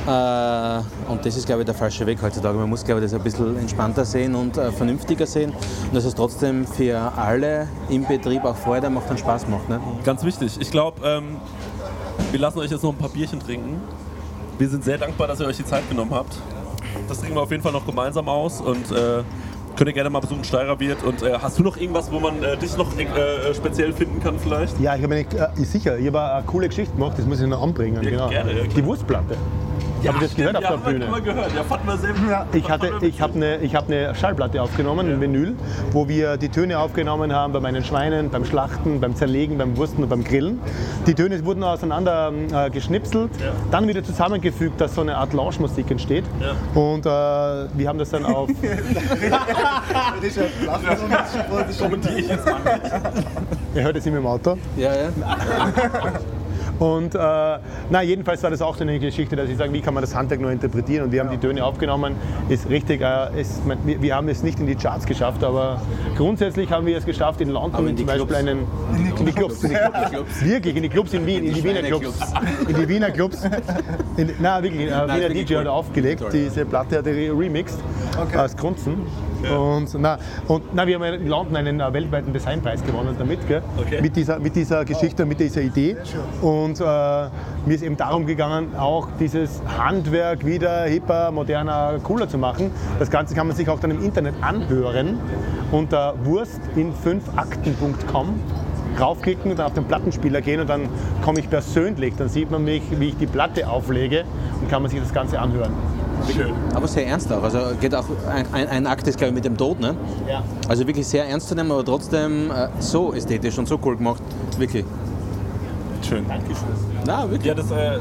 Äh, und das ist, glaube ich, der falsche Weg heutzutage. Man muss, glaube ich, das ein bisschen entspannter sehen und äh, vernünftiger sehen. Und dass es trotzdem für alle im Betrieb auch Freude macht und Spaß macht. Ne? Ganz wichtig. Ich glaube, ähm, wir lassen euch jetzt noch ein paar Bierchen trinken. Wir sind sehr dankbar, dass ihr euch die Zeit genommen habt. Das trinken wir auf jeden Fall noch gemeinsam aus und äh, könnt ihr gerne mal besuchen, Steirer Wirt. Und äh, hast du noch irgendwas, wo man äh, dich noch äh, speziell finden kann vielleicht? Ja, ich habe eine, äh, sicher, ich habe eine coole Geschichte gemacht, das muss ich noch anbringen. Ja, genau. gerne, ja. Die Wurstplatte. Ja, Habt ihr das stimmt, gehört ja, auf der Bühne? wir gehört. Ja, wir sehr Ich, hatte, ich habe eine, ich hab eine Schallplatte aufgenommen, ein Vinyl, wo wir die Töne aufgenommen haben bei meinen Schweinen, beim Schlachten, beim Zerlegen, beim Wursten und beim Grillen. Die Töne wurden auseinander äh, geschnipselt, dann wieder zusammengefügt, dass so eine Art Lounge-Musik entsteht. Und äh, wir haben das dann auf. Kommentiere ich jetzt mal. Ihr hört es immer im Auto. Ja, ja. [laughs] Und äh, na, jedenfalls war das auch so eine Geschichte, dass ich sage, wie kann man das Handwerk nur interpretieren? Und wir haben die Töne aufgenommen. Ist richtig, äh, ist, wir, wir haben es nicht in die Charts geschafft, aber grundsätzlich haben wir es geschafft, in London in die zum Beispiel Clubs. einen. In die Clubs. In die Clubs. [laughs] Wirklich, in die Clubs in Wien, in die Wiener Clubs. In die Wiener Clubs. In, na, wirklich, äh, Wiener DJ hat cool. aufgelegt, Sorry. diese Platte hat er re- remixed aus Grunzen. Und, na, und na, wir haben in London einen äh, weltweiten Designpreis gewonnen damit, gell? Okay. mit, dieser, mit dieser Geschichte, mit dieser Idee. Und äh, mir ist eben darum gegangen, auch dieses Handwerk wieder hipper, moderner, cooler zu machen. Das Ganze kann man sich auch dann im Internet anhören unter wurstin5akten.com raufklicken und dann auf den Plattenspieler gehen und dann komme ich persönlich, dann sieht man mich, wie ich die Platte auflege und kann man sich das Ganze anhören. Schön. Aber sehr ernst auch. Also geht auch ein, ein, ein Akt ist, glaube ich, mit dem Tod. Ne? Ja. Also wirklich sehr ernst zu nehmen, aber trotzdem äh, so ästhetisch und so cool gemacht. Wirklich. Schön. Na, wirklich. Ja, das äh,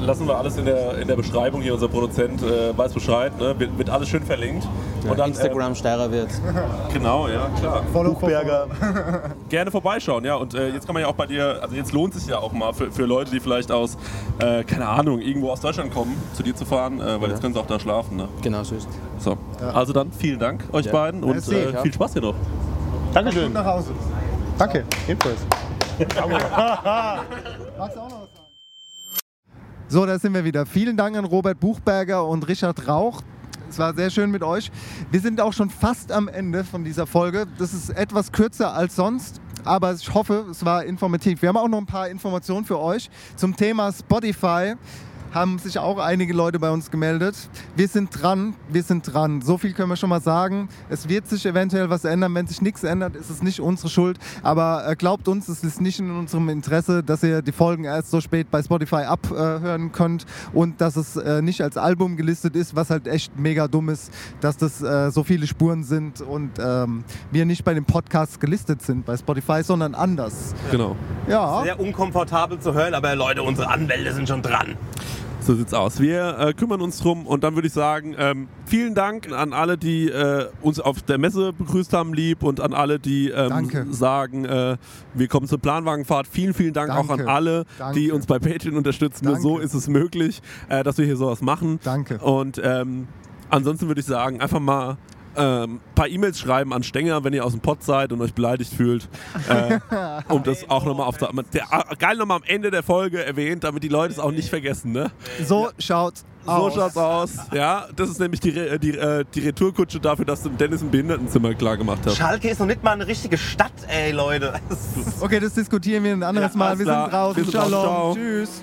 lassen wir alles in der, in der Beschreibung hier. Unser Produzent äh, weiß Bescheid. Ne? Wird, wird alles schön verlinkt. Und dann, Instagram Steirer wird. Äh, [laughs] genau, ja, klar. Buchberger. [laughs] Gerne vorbeischauen, ja. Und äh, jetzt kann man ja auch bei dir, also jetzt lohnt sich ja auch mal für, für Leute, die vielleicht aus, äh, keine Ahnung, irgendwo aus Deutschland kommen, zu dir zu fahren, äh, weil jetzt können sie auch da schlafen. Ne? Genau so ist So. Also dann vielen Dank euch Ja. beiden und äh, ja. viel Spaß hier noch. Dankeschön. nach Hause. Danke, ebenfalls. Magst du auch noch was sagen? So, da sind wir wieder. Vielen Dank an Robert Buchberger und Richard Rauch. Es war sehr schön mit euch. Wir sind auch schon fast am Ende von dieser Folge. Das ist etwas kürzer als sonst, aber ich hoffe, es war informativ. Wir haben auch noch ein paar Informationen für euch zum Thema Spotify. Haben sich auch einige Leute bei uns gemeldet. Wir sind dran, wir sind dran. So viel können wir schon mal sagen. Es wird sich eventuell was ändern. Wenn sich nichts ändert, ist es nicht unsere Schuld. Aber äh, glaubt uns, es ist nicht in unserem Interesse, dass ihr die Folgen erst so spät bei Spotify abhören könnt und dass es äh, nicht als Album gelistet ist, was halt echt mega dumm ist, dass das äh, so viele Spuren sind und ähm, wir nicht bei den Podcasts gelistet sind bei Spotify, sondern anders. Genau. Ja. Sehr unkomfortabel zu hören, aber Leute, unsere Anwälte sind schon dran. So sieht's aus. Wir äh, kümmern uns drum und dann würde ich sagen, ähm, vielen Dank an alle, die äh, uns auf der Messe begrüßt haben, lieb und an alle, die ähm, Danke. sagen, äh, wir kommen zur Planwagenfahrt. Vielen, vielen Dank auch an Danke. alle, Danke. die uns bei Patreon unterstützen. Nur Danke. so ist es möglich, äh, dass wir hier sowas machen. Danke. Und ähm, ansonsten würde ich sagen, einfach mal ein paar E-Mails schreiben an Stenger, wenn ihr aus dem Pott seid und euch beleidigt fühlt. Äh, um das auch nochmal auf der, der, geil nochmal am Ende der Folge erwähnt, damit die Leute es auch nicht vergessen. Ne? So schaut's So aus. schaut's aus. Ja, das ist nämlich die, Re- die, äh, die Retourkutsche dafür, dass du Dennis ein Behindertenzimmer klar gemacht hast. Schalke ist noch nicht mal eine richtige Stadt, ey, Leute. Okay, das diskutieren wir ein anderes Ja, Mal. Wir sind draußen. Wir sind draußen. Shalom. Ciao. Tschüss.